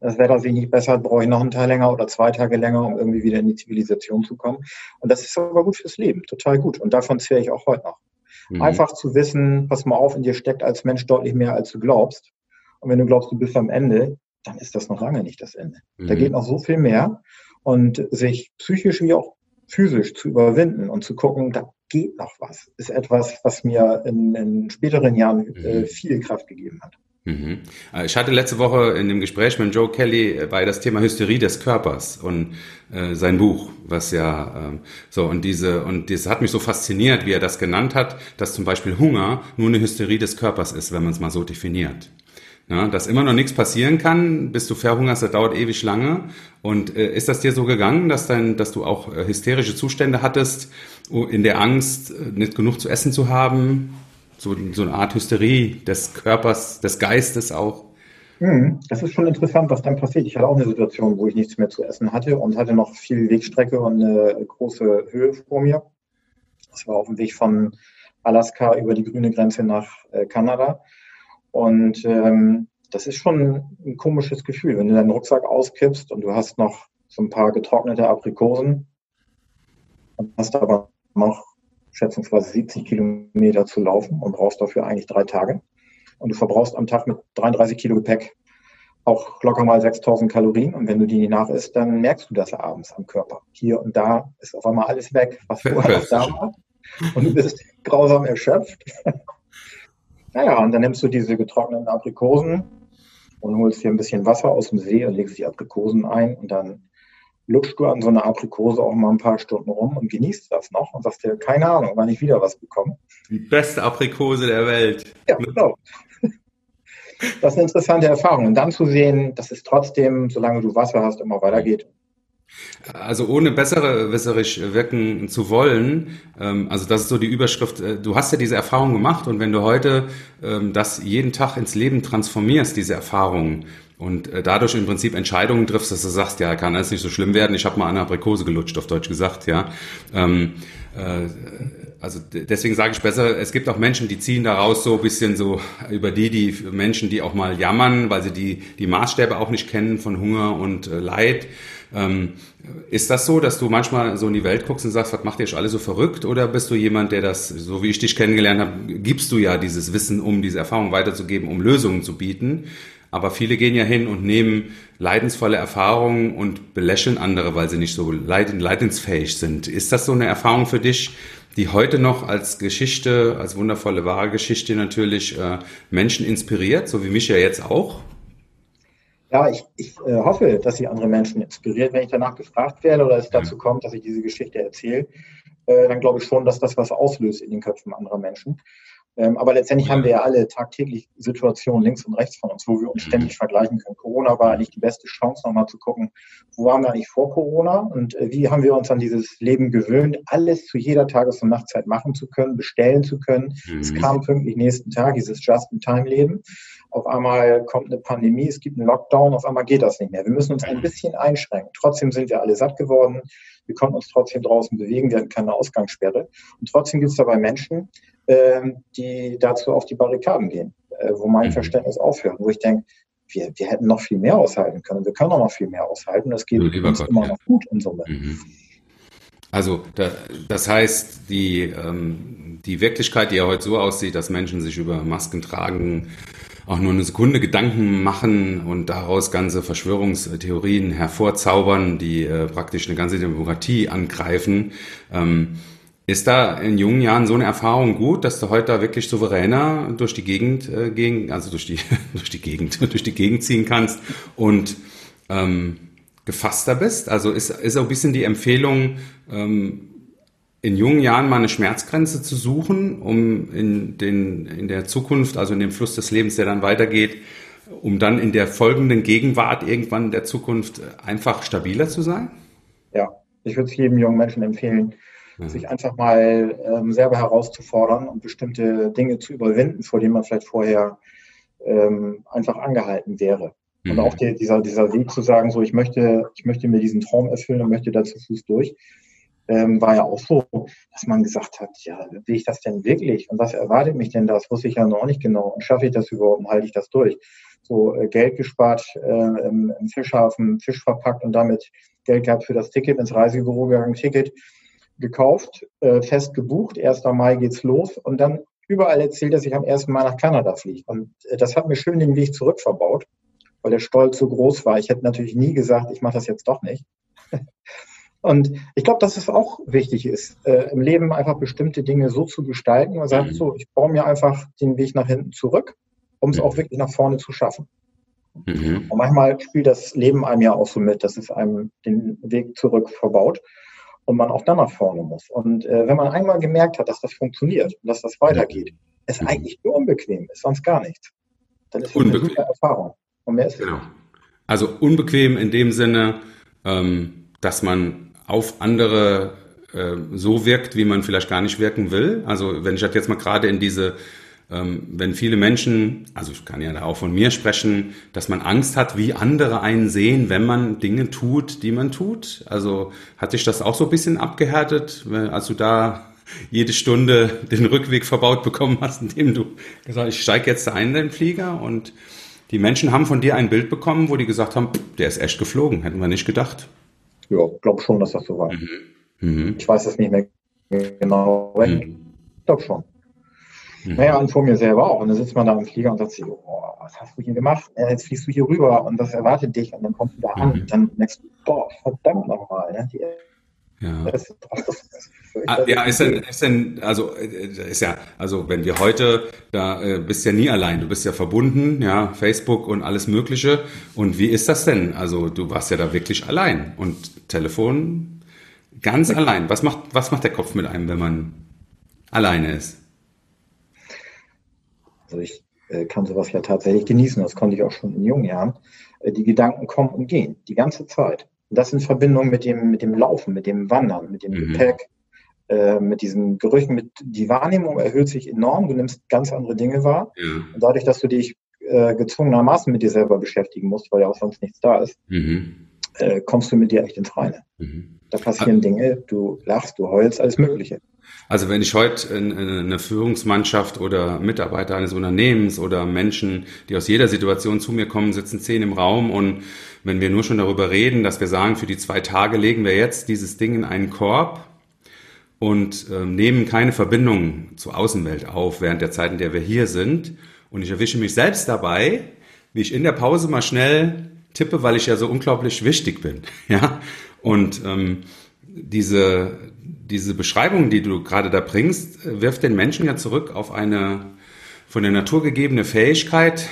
das Wetter sich nicht bessert, brauche ich noch einen Tag länger oder zwei Tage länger, um irgendwie wieder in die Zivilisation zu kommen. Und das ist aber gut fürs Leben, total gut. Und davon zähle ich auch heute noch. Mhm. Einfach zu wissen, pass mal auf, in dir steckt als Mensch deutlich mehr, als du glaubst. Und wenn du glaubst, du bist am Ende, dann ist das noch lange nicht das Ende. Mhm. Da geht noch so viel mehr. Und sich psychisch wie auch physisch zu überwinden und zu gucken, da geht noch was, ist etwas, was mir in, in späteren Jahren äh, mhm. viel Kraft gegeben hat. Mhm. Äh, ich hatte letzte Woche in dem Gespräch mit Joe Kelly äh, bei das Thema Hysterie des Körpers und äh, sein Buch, was ja ähm, so und diese und das hat mich so fasziniert, wie er das genannt hat, dass zum Beispiel Hunger nur eine Hysterie des Körpers ist, wenn man es mal so definiert. Ja, dass immer noch nichts passieren kann, bis du verhungerst, das dauert ewig lange. Und äh, ist das dir so gegangen, dass, dein, dass du auch äh, hysterische Zustände hattest, in der Angst, äh, nicht genug zu essen zu haben? So, so eine Art Hysterie des Körpers, des Geistes auch? Hm, das ist schon interessant, was dann passiert. Ich hatte auch eine Situation, wo ich nichts mehr zu essen hatte und hatte noch viel Wegstrecke und eine große Höhe vor mir. Das war auf dem Weg von Alaska über die grüne Grenze nach äh, Kanada. Und ähm, das ist schon ein komisches Gefühl, wenn du deinen Rucksack auskippst und du hast noch so ein paar getrocknete Aprikosen und hast aber noch schätzungsweise 70 Kilometer zu laufen und brauchst dafür eigentlich drei Tage. Und du verbrauchst am Tag mit 33 Kilo Gepäck auch locker mal 6000 Kalorien. Und wenn du die nicht nachisst, dann merkst du das abends am Körper. Hier und da ist auf einmal alles weg, was vorher da war. Und du bist grausam erschöpft. Naja, und dann nimmst du diese getrockneten Aprikosen und holst dir ein bisschen Wasser aus dem See und legst die Aprikosen ein und dann lutschst du an so einer Aprikose auch mal ein paar Stunden rum und genießt das noch und sagst dir, keine Ahnung, wann ich wieder was bekomme. Die beste Aprikose der Welt. Ja, genau. Das ist eine interessante Erfahrung. Und dann zu sehen, dass es trotzdem, solange du Wasser hast, immer weitergeht. Also ohne bessere wisserisch wirken zu wollen, ähm, also das ist so die Überschrift, äh, du hast ja diese Erfahrung gemacht und wenn du heute ähm, das jeden Tag ins Leben transformierst, diese Erfahrung, und äh, dadurch im Prinzip Entscheidungen triffst, dass du sagst, ja, kann alles nicht so schlimm werden, ich habe mal eine Aprikose gelutscht, auf Deutsch gesagt, ja. Ähm, äh, also deswegen sage ich besser, es gibt auch Menschen, die ziehen daraus so ein bisschen so über die, die Menschen, die auch mal jammern, weil sie die, die Maßstäbe auch nicht kennen von Hunger und äh, Leid. Ähm, ist das so, dass du manchmal so in die Welt guckst und sagst, was macht ihr alle so verrückt? Oder bist du jemand, der das, so wie ich dich kennengelernt habe, gibst du ja dieses Wissen, um diese Erfahrung weiterzugeben, um Lösungen zu bieten? Aber viele gehen ja hin und nehmen leidensvolle Erfahrungen und belächeln andere, weil sie nicht so leidensfähig sind. Ist das so eine Erfahrung für dich, die heute noch als Geschichte, als wundervolle wahre Geschichte natürlich äh, Menschen inspiriert, so wie mich ja jetzt auch? Ja, ich, ich äh, hoffe, dass sie andere Menschen inspiriert. Wenn ich danach gefragt werde oder es dazu kommt, dass ich diese Geschichte erzähle, äh, dann glaube ich schon, dass das was auslöst in den Köpfen anderer Menschen. Ähm, aber letztendlich haben wir ja alle tagtäglich Situationen links und rechts von uns, wo wir uns mhm. ständig vergleichen können. Corona war eigentlich die beste Chance, nochmal zu gucken, wo waren wir eigentlich vor Corona und äh, wie haben wir uns an dieses Leben gewöhnt, alles zu jeder Tages- und Nachtzeit machen zu können, bestellen zu können. Mhm. Es kam pünktlich nächsten Tag, dieses Just-in-Time-Leben. Auf einmal kommt eine Pandemie, es gibt einen Lockdown, auf einmal geht das nicht mehr. Wir müssen uns ein mhm. bisschen einschränken. Trotzdem sind wir alle satt geworden. Wir konnten uns trotzdem draußen bewegen, wir hatten keine Ausgangssperre. Und trotzdem gibt es dabei Menschen, ähm, die dazu auf die Barrikaden gehen, äh, wo mein mhm. Verständnis aufhört, wo ich denke, wir, wir hätten noch viel mehr aushalten können. Wir können auch noch viel mehr aushalten. Das geht uns Gott, immer ja. noch gut in Summe. Mhm. Also das heißt, die, ähm, die Wirklichkeit, die ja heute so aussieht, dass Menschen sich über Masken tragen, auch nur eine Sekunde Gedanken machen und daraus ganze Verschwörungstheorien hervorzaubern, die äh, praktisch eine ganze Demokratie angreifen. Ähm, ist da in jungen Jahren so eine Erfahrung gut, dass du heute da wirklich souveräner durch die Gegend äh, gehen, also durch die durch die Gegend durch die Gegend ziehen kannst und ähm, gefasster bist? Also ist ist auch ein bisschen die Empfehlung ähm, in jungen Jahren mal eine Schmerzgrenze zu suchen, um in den in der Zukunft, also in dem Fluss des Lebens, der dann weitergeht, um dann in der folgenden Gegenwart irgendwann in der Zukunft einfach stabiler zu sein? Ja, ich würde es jedem jungen Menschen empfehlen, mhm. sich einfach mal ähm, selber herauszufordern und bestimmte Dinge zu überwinden, vor denen man vielleicht vorher ähm, einfach angehalten wäre. Mhm. Und auch die, dieser, dieser Weg zu sagen, so ich möchte, ich möchte mir diesen Traum erfüllen und möchte dazu Fuß durch, ähm, war ja auch so, dass man gesagt hat, ja, will ich das denn wirklich? Und was erwartet mich denn das? Wusste ich ja noch nicht genau. Und schaffe ich das überhaupt und halte ich das durch? So äh, Geld gespart äh, im, im Fischhafen, Fisch verpackt und damit Geld gehabt für das Ticket, ins Reisebüro gegangen, Ticket gekauft, äh, fest gebucht. 1. Mai geht's los und dann überall erzählt, dass ich am 1. Mai nach Kanada fliege. Und äh, das hat mir schön den Weg zurück verbaut, weil der Stolz so groß war. Ich hätte natürlich nie gesagt, ich mache das jetzt doch nicht. Und ich glaube, dass es auch wichtig ist, äh, im Leben einfach bestimmte Dinge so zu gestalten. Man sagt mhm. so, ich baue mir einfach den Weg nach hinten zurück um es mhm. auch wirklich nach vorne zu schaffen. Mhm. Und manchmal spielt das Leben einem ja auch so mit, dass es einem den Weg zurück verbaut und man auch dann nach vorne muss. Und äh, wenn man einmal gemerkt hat, dass das funktioniert und dass das weitergeht, es mhm. eigentlich nur unbequem ist, sonst gar nichts, dann ist unbequem. eine gute Erfahrung. Und mehr ist genau. Also unbequem in dem Sinne, ähm, dass man auf andere äh, so wirkt, wie man vielleicht gar nicht wirken will. Also wenn ich das jetzt mal gerade in diese ähm, wenn viele Menschen, also ich kann ja da auch von mir sprechen, dass man Angst hat, wie andere einen sehen, wenn man Dinge tut, die man tut. Also hat sich das auch so ein bisschen abgehärtet, als du da jede Stunde den Rückweg verbaut bekommen hast, indem du gesagt hast, ich steige jetzt ein in den Flieger und die Menschen haben von dir ein Bild bekommen, wo die gesagt haben, der ist echt geflogen, hätten wir nicht gedacht. Ja, glaube schon, dass das so war. Mhm. Mhm. Ich weiß es nicht mehr genau, mhm. ich glaube schon. Mhm. Naja, und vor mir selber auch. Und dann sitzt man da im Flieger und sagt sich, oh, was hast du hier gemacht? Ja, jetzt fliegst du hier rüber und das erwartet dich und dann kommst du da an mhm. und dann merkst du, boah, verdammt nochmal. Ne? ja. Das, das, ah, ja, ist denn, ist denn, also äh, ist ja, also wenn wir heute, da äh, bist ja nie allein, du bist ja verbunden, ja, Facebook und alles Mögliche. Und wie ist das denn? Also du warst ja da wirklich allein und Telefon ganz ja. allein. Was macht, was macht der Kopf mit einem, wenn man alleine ist? Also ich äh, kann sowas ja tatsächlich genießen, das konnte ich auch schon in jungen Jahren. Äh, die Gedanken kommen und gehen, die ganze Zeit. Und das in Verbindung mit dem, mit dem Laufen, mit dem Wandern, mit dem mhm. Gepäck, äh, mit diesen Gerüchen, mit die Wahrnehmung erhöht sich enorm, du nimmst ganz andere Dinge wahr. Ja. Und dadurch, dass du dich äh, gezwungenermaßen mit dir selber beschäftigen musst, weil ja auch sonst nichts da ist, mhm. äh, kommst du mit dir echt ins Reine. Mhm. Da passieren ah. Dinge, du lachst, du heulst, alles Mögliche. Also wenn ich heute eine Führungsmannschaft oder Mitarbeiter eines Unternehmens oder Menschen, die aus jeder Situation zu mir kommen, sitzen zehn im Raum und wenn wir nur schon darüber reden, dass wir sagen, für die zwei Tage legen wir jetzt dieses Ding in einen Korb und äh, nehmen keine Verbindung zur Außenwelt auf während der Zeit, in der wir hier sind. Und ich erwische mich selbst dabei, wie ich in der Pause mal schnell tippe, weil ich ja so unglaublich wichtig bin. Ja, und ähm, diese, diese Beschreibung, die du gerade da bringst, wirft den Menschen ja zurück auf eine von der Natur gegebene Fähigkeit,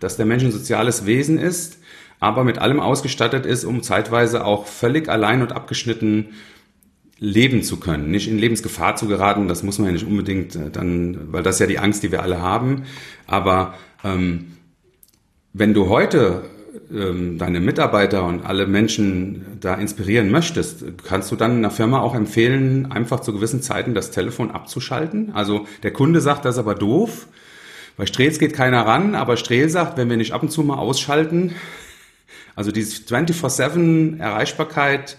dass der Mensch ein soziales Wesen ist, aber mit allem ausgestattet ist, um zeitweise auch völlig allein und abgeschnitten leben zu können, nicht in Lebensgefahr zu geraten. Das muss man ja nicht unbedingt äh, dann, weil das ist ja die Angst, die wir alle haben. Aber ähm, wenn du heute ähm, deine Mitarbeiter und alle Menschen da inspirieren möchtest, kannst du dann in der Firma auch empfehlen, einfach zu gewissen Zeiten das Telefon abzuschalten? Also der Kunde sagt, das ist aber doof. Bei Strehls geht keiner ran, aber Strehl sagt, wenn wir nicht ab und zu mal ausschalten, also diese 24-7 Erreichbarkeit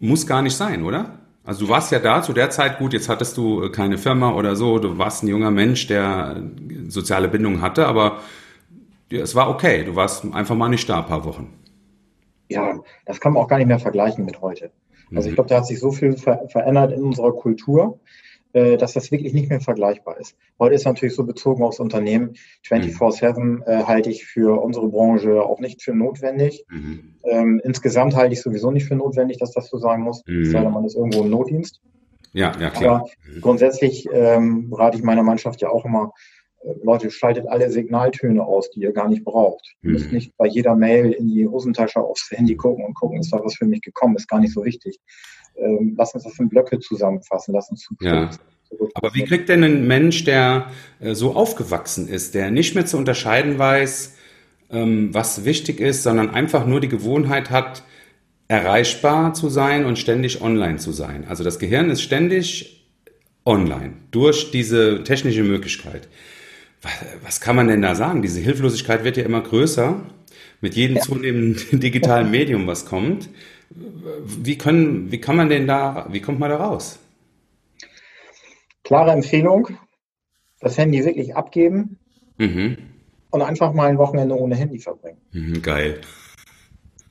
muss gar nicht sein, oder? Also du warst ja da zu der Zeit, gut, jetzt hattest du keine Firma oder so, du warst ein junger Mensch, der soziale Bindungen hatte, aber es war okay. Du warst einfach mal nicht da ein paar Wochen. Ja, das kann man auch gar nicht mehr vergleichen mit heute. Also mhm. ich glaube, da hat sich so viel ver verändert in unserer Kultur, äh, dass das wirklich nicht mehr vergleichbar ist. Heute ist natürlich so bezogen aufs Unternehmen. 24-7 mhm. äh, halte ich für unsere Branche auch nicht für notwendig. Mhm. Ähm, insgesamt halte ich sowieso nicht für notwendig, dass das so sein muss. Mhm. Sei denn, man ist irgendwo im Notdienst. Ja, ja, klar. Aber grundsätzlich ähm, rate ich meiner Mannschaft ja auch immer, Leute, schaltet alle Signaltöne aus, die ihr gar nicht braucht. Ihr müsst hm. nicht bei jeder Mail in die Hosentasche aufs Handy gucken und gucken, ist da was für mich gekommen, ist gar nicht so wichtig. Ähm, lass uns das in Blöcke zusammenfassen, lass uns zu ja. Aber wie kriegt denn ein Mensch, der äh, so aufgewachsen ist, der nicht mehr zu unterscheiden weiß, ähm, was wichtig ist, sondern einfach nur die Gewohnheit hat, erreichbar zu sein und ständig online zu sein? Also das Gehirn ist ständig online durch diese technische Möglichkeit was kann man denn da sagen? Diese Hilflosigkeit wird ja immer größer mit jedem ja. zunehmenden digitalen Medium, was kommt. Wie, können, wie kann man denn da, wie kommt man da raus? Klare Empfehlung, das Handy wirklich abgeben mhm. und einfach mal ein Wochenende ohne Handy verbringen. Mhm, geil.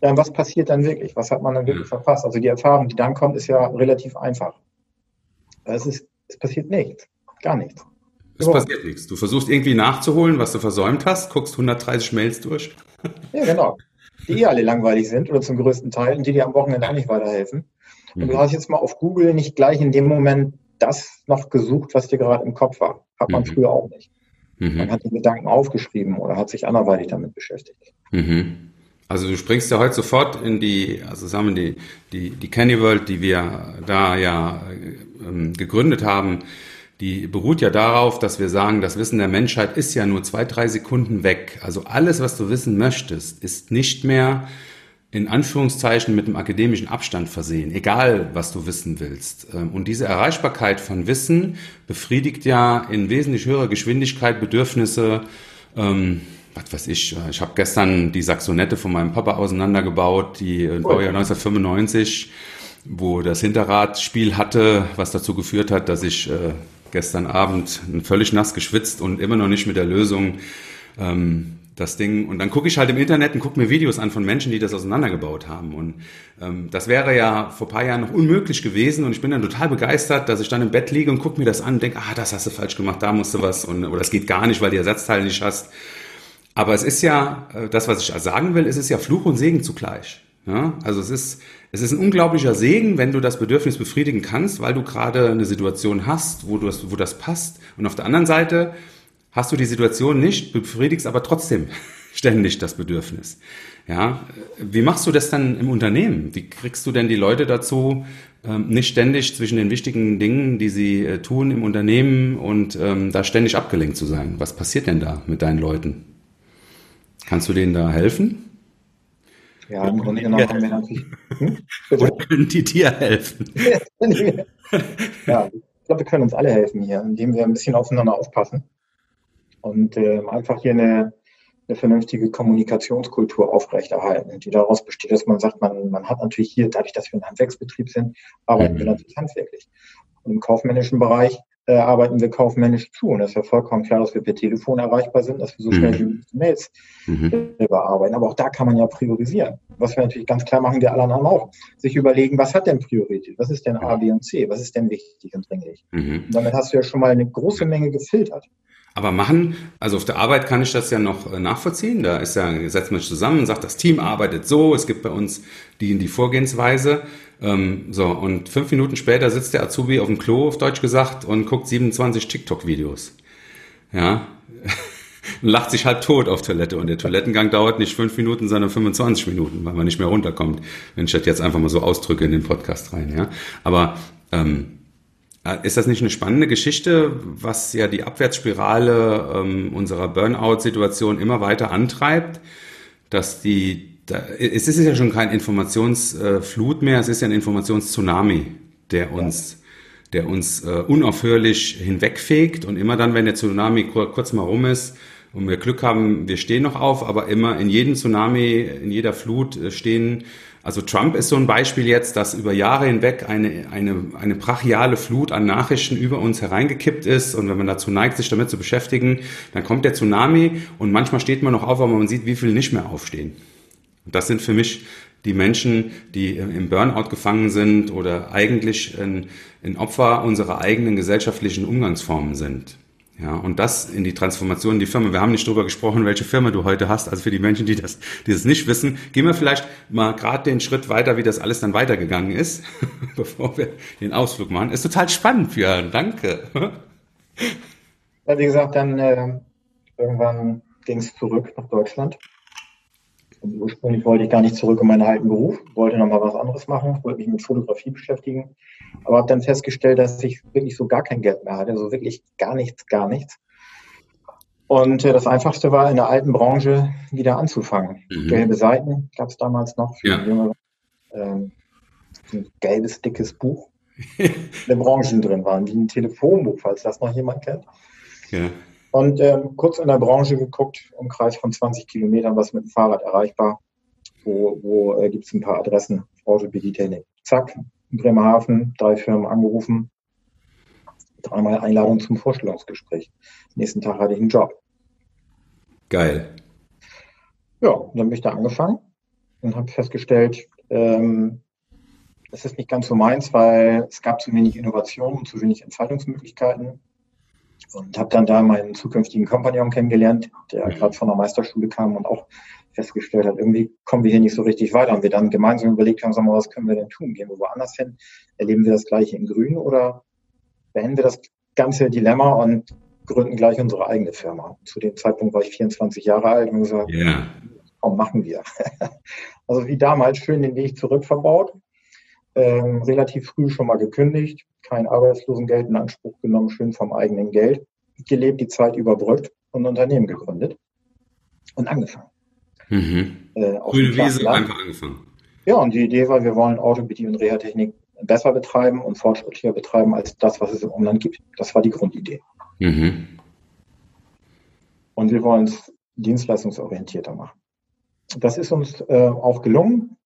Ja, was passiert dann wirklich? Was hat man dann wirklich mhm. verpasst? Also die Erfahrung, die dann kommt, ist ja relativ einfach. Es, ist, es passiert nichts, gar nichts. Es so. passiert nichts. Du versuchst irgendwie nachzuholen, was du versäumt hast, guckst 130 Mails durch. Ja, genau. Die eh alle langweilig sind oder zum größten Teil und die dir am Wochenende auch nicht weiterhelfen. Und mhm. du hast jetzt mal auf Google nicht gleich in dem Moment das noch gesucht, was dir gerade im Kopf war. Hat man mhm. früher auch nicht. Mhm. Man hat die Gedanken aufgeschrieben oder hat sich anderweitig damit beschäftigt. Mhm. Also du springst ja heute sofort in die, also sagen wir die, die, die Candy World, die wir da ja ähm, gegründet haben, die beruht ja darauf, dass wir sagen, das Wissen der Menschheit ist ja nur zwei, drei Sekunden weg. Also alles, was du wissen möchtest, ist nicht mehr in Anführungszeichen mit einem akademischen Abstand versehen, egal was du wissen willst. Ähm, und diese Erreichbarkeit von Wissen befriedigt ja in wesentlich höherer Geschwindigkeit Bedürfnisse, ähm, was weiß ich, äh, ich habe gestern die Saxonette von meinem Papa auseinandergebaut, die äh, Baujahr 1995, wo das Hinterradspiel hatte, was dazu geführt hat, dass ich äh, gestern Abend völlig nass geschwitzt und immer noch nicht mit der Lösung ähm, das Ding. Und dann gucke ich halt im Internet und gucke mir Videos an von Menschen, die das auseinandergebaut haben. Und ähm, das wäre ja vor paar Jahren noch unmöglich gewesen. Und ich bin dann total begeistert, dass ich dann im Bett liege und gucke mir das an und denke, ah, das hast du falsch gemacht, da musst du was. Und, oder das geht gar nicht, weil die Ersatzteile nicht hast. Aber es ist ja, äh, das, was ich sagen will, es ist ja Fluch und Segen zugleich. Ja? Also es ist, es ist ein unglaublicher Segen, wenn du das Bedürfnis befriedigen kannst, weil du gerade eine Situation hast, wo, du das, wo das passt. Und auf der anderen Seite hast du die Situation nicht, befriedigst aber trotzdem ständig das Bedürfnis. Ja, wie machst du das dann im Unternehmen? Wie kriegst du denn die Leute dazu, ähm, nicht ständig zwischen den wichtigen Dingen, die sie äh, tun im Unternehmen und ähm, da ständig abgelenkt zu sein? Was passiert denn da mit deinen Leuten? Kannst du denen da helfen? Ja, im Grunde genommen haben wir natürlich. Hm? Oder können die dir helfen? ja, ich glaube, wir können uns alle helfen hier, indem wir ein bisschen aufeinander aufpassen und äh, einfach hier eine, eine vernünftige Kommunikationskultur aufrechterhalten, die daraus besteht, dass man sagt, man, man hat natürlich hier, dadurch, dass wir ein Handwerksbetrieb sind, arbeiten mhm. wir natürlich handwerklich. Und im kaufmännischen Bereich äh, arbeiten wir kaufmännisch zu. Und es ist ja vollkommen klar, dass wir per Telefon erreichbar sind, dass wir so schnell mhm. die Mails mhm. bearbeiten. Aber auch da kann man ja priorisieren. Was wir natürlich ganz klar machen, wir alle anderen auch. Sich überlegen, was hat denn Priorität? Was ist denn A, B und C? Was ist denn wichtig und dringlich? Mhm. Und damit hast du ja schon mal eine große Menge gefiltert. Aber machen, also auf der Arbeit kann ich das ja noch äh, nachvollziehen. Da ist ja, setzt man sich zusammen, sagt, das Team arbeitet so, es gibt bei uns die in die Vorgehensweise. Ähm, so, und fünf Minuten später sitzt der Azubi auf dem Klo, auf Deutsch gesagt, und guckt 27 TikTok-Videos. Ja. und lacht sich halb tot auf Toilette. Und der Toilettengang dauert nicht fünf Minuten, sondern 25 Minuten, weil man nicht mehr runterkommt. Wenn ich das jetzt einfach mal so ausdrücke in den Podcast rein, ja. Aber ähm, äh, ist das nicht eine spannende Geschichte, was ja die Abwärtsspirale ähm, unserer Burnout-Situation immer weiter antreibt, dass die, da, es ist ja schon kein Informationsflut mehr, es ist ja ein Informationstsunami, der uns, der uns äh, unaufhörlich hinwegfegt und immer dann, wenn der Tsunami kurz mal rum ist und wir Glück haben, wir stehen noch auf, aber immer in jedem Tsunami, in jeder Flut äh, stehen also Trump ist so ein Beispiel jetzt, dass über Jahre hinweg eine, eine, eine brachiale Flut an Nachrichten über uns hereingekippt ist. Und wenn man dazu neigt, sich damit zu beschäftigen, dann kommt der Tsunami und manchmal steht man noch auf, aber man sieht, wie viele nicht mehr aufstehen. Das sind für mich die Menschen, die im Burnout gefangen sind oder eigentlich ein, ein Opfer unserer eigenen gesellschaftlichen Umgangsformen sind. Ja, und das in die Transformation in die Firma. Wir haben nicht darüber gesprochen, welche Firma du heute hast. Also für die Menschen, die das, die das nicht wissen, gehen wir vielleicht mal gerade den Schritt weiter, wie das alles dann weitergegangen ist, bevor wir den Ausflug machen. Ist total spannend, Björn. Danke. Ja, wie gesagt, dann äh, irgendwann ging es zurück nach Deutschland. Und ursprünglich wollte ich gar nicht zurück in meinen alten Beruf, wollte nochmal was anderes machen, wollte mich mit Fotografie beschäftigen, aber habe dann festgestellt, dass ich wirklich so gar kein Geld mehr hatte, also wirklich gar nichts, gar nichts. Und äh, das Einfachste war, in der alten Branche wieder anzufangen. Mhm. Gelbe Seiten gab es damals noch für ja. Jüngere. Ähm, ein gelbes, dickes Buch, in den Branchen drin waren, wie ein Telefonbuch, falls das noch jemand kennt. Ja. Und ähm, kurz in der Branche geguckt, im Kreis von 20 Kilometern, was mit dem Fahrrad erreichbar. Wo, wo äh, gibt es ein paar Adressen, Branche BD-Technik. Zack, in Bremerhaven, drei Firmen angerufen, dreimal Einladung zum Vorstellungsgespräch. Nächsten Tag hatte ich einen Job. Geil. Ja, dann bin ich da angefangen und habe festgestellt, ähm, das ist nicht ganz so meins, weil es gab zu wenig Innovation und zu wenig Entfaltungsmöglichkeiten. Und habe dann da meinen zukünftigen Kompagnon kennengelernt, der mhm. gerade von der Meisterschule kam und auch festgestellt hat, irgendwie kommen wir hier nicht so richtig weiter. Und wir dann gemeinsam überlegt haben, sagen wir, was können wir denn tun? Gehen wir woanders hin? Erleben wir das gleiche in Grün oder beenden wir das ganze Dilemma und gründen gleich unsere eigene Firma. Zu dem Zeitpunkt war ich 24 Jahre alt und gesagt, yeah. komm, machen wir. also wie damals schön den Weg zurück verbaut, ähm, relativ früh schon mal gekündigt, kein Arbeitslosengeld in Anspruch genommen, schön vom eigenen Geld gelebt, die Zeit überbrückt und ein Unternehmen gegründet und angefangen. Mhm. Äh, Grüne Wiese einfach angefangen. Ja, und die Idee war, wir wollen Orthopädie und Reha-Technik besser betreiben und fortschrittlicher betreiben als das, was es im Umland gibt. Das war die Grundidee. Mhm. Und wir wollen es dienstleistungsorientierter machen. Das ist uns äh, auch gelungen.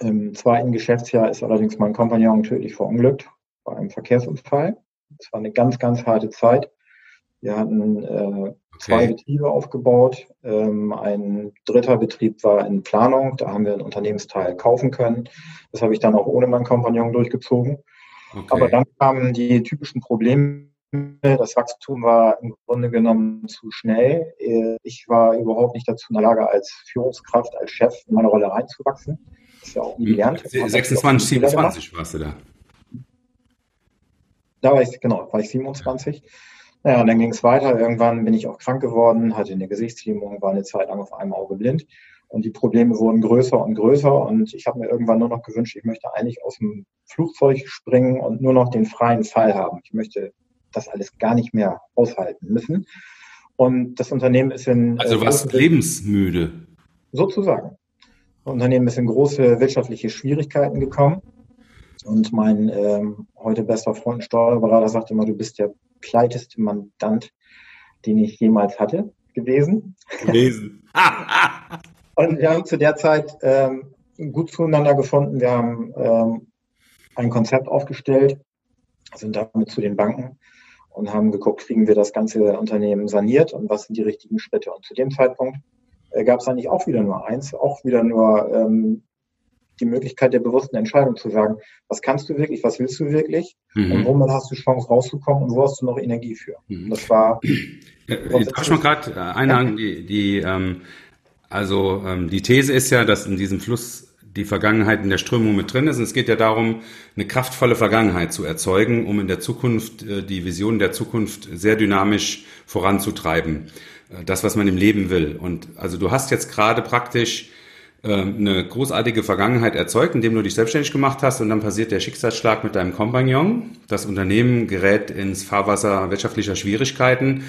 Im zweiten Geschäftsjahr ist allerdings mein Kompagnon tödlich verunglückt bei einem Verkehrsunfall. Es war eine ganz, ganz harte Zeit. Wir hatten äh, zwei Betriebe aufgebaut. Ähm, ein dritter Betrieb war in Planung. Da haben wir einen Unternehmensteil kaufen können. Das habe ich dann auch ohne meinen Kompagnon durchgezogen. Okay. Aber dann kamen die typischen Probleme. Das Wachstum war im Grunde genommen zu schnell. Ich war überhaupt nicht dazu in der Lage, als Führungskraft, als Chef in meine Rolle reinzuwachsen. Das ja auch nie gelernt. 26, 27 warst du da. Da war ich, genau, war ich 27. Naja, und dann ging es weiter. Irgendwann bin ich auch krank geworden, hatte eine Gesichtslähmung, war eine Zeit lang auf einem Auge blind. Und die Probleme wurden größer und größer. Und ich habe mir irgendwann nur noch gewünscht, ich möchte eigentlich aus dem Flugzeug springen und nur noch den freien Fall haben. Ich möchte das alles gar nicht mehr aushalten müssen. Und das Unternehmen ist in. Also äh, was lebensmüde. Sozusagen. Unternehmen ist in große wirtschaftliche Schwierigkeiten gekommen. Und mein ähm, heute bester Freund Steuerberater sagte immer, du bist der pleiteste Mandant, den ich jemals hatte, gewesen. Gewesen. und wir haben zu der Zeit ähm, gut zueinander gefunden. Wir haben ähm, ein Konzept aufgestellt, sind damit zu den Banken und haben geguckt, kriegen wir das ganze Unternehmen saniert und was sind die richtigen Schritte. Und zu dem Zeitpunkt äh, gab es eigentlich auch wieder nur eins, auch wieder nur ähm, die Möglichkeit der bewussten Entscheidung zu sagen, was kannst du wirklich, was willst du wirklich mhm. und womit hast du Chance rauszukommen und wo hast du noch Energie für. Mhm. Das war. Äh, darf ich mal gerade einhaken, die, die ähm, also ähm, die These ist ja, dass in diesem Fluss die Vergangenheit in der Strömung mit drin ist. Und es geht ja darum, eine kraftvolle Vergangenheit zu erzeugen, um in der Zukunft äh, die Vision der Zukunft sehr dynamisch voranzutreiben. Das, was man im Leben will. Und also du hast jetzt gerade praktisch ähm, eine großartige Vergangenheit erzeugt, indem du dich selbstständig gemacht hast und dann passiert der Schicksalsschlag mit deinem Kompagnon. Das Unternehmen gerät ins Fahrwasser wirtschaftlicher Schwierigkeiten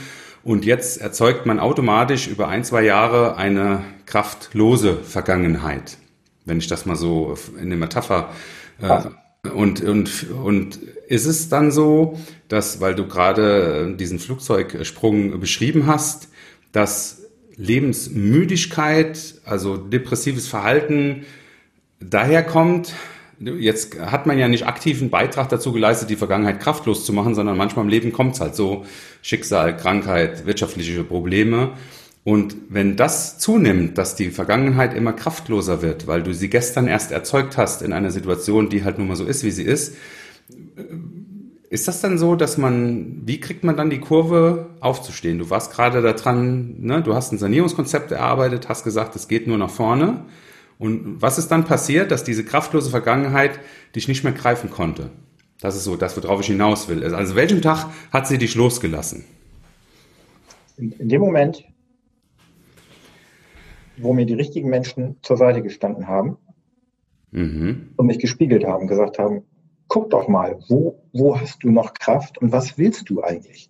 und jetzt erzeugt man automatisch über ein, zwei Jahre eine kraftlose Vergangenheit, wenn ich das mal so in der Metapher äh, und, und, und ist es dann so, dass, weil du gerade diesen Flugzeugsprung beschrieben hast, dass Lebensmüdigkeit, also depressives Verhalten daherkommt. Jetzt hat man ja nicht aktiven Beitrag dazu geleistet, die Vergangenheit kraftlos zu machen, sondern manchmal im Leben kommt es halt so. Schicksal, Krankheit, wirtschaftliche Probleme. Und wenn das zunimmt, dass die Vergangenheit immer kraftloser wird, weil du sie gestern erst erzeugt hast in einer Situation, die halt nun mal so ist, wie sie ist, ist das dann so, dass man, wie kriegt man dann die Kurve aufzustehen? Du warst gerade da dran, ne? du hast ein Sanierungskonzept erarbeitet, hast gesagt, es geht nur nach vorne. Und was ist dann passiert, dass diese kraftlose Vergangenheit dich nicht mehr greifen konnte? Das ist so das, worauf ich hinaus will. Also welchen Tag hat sie dich losgelassen? In, in dem Moment, wo mir die richtigen Menschen zur Seite gestanden haben mhm. und mich gespiegelt haben, gesagt haben, guck doch mal, wo, wo hast du noch Kraft und was willst du eigentlich?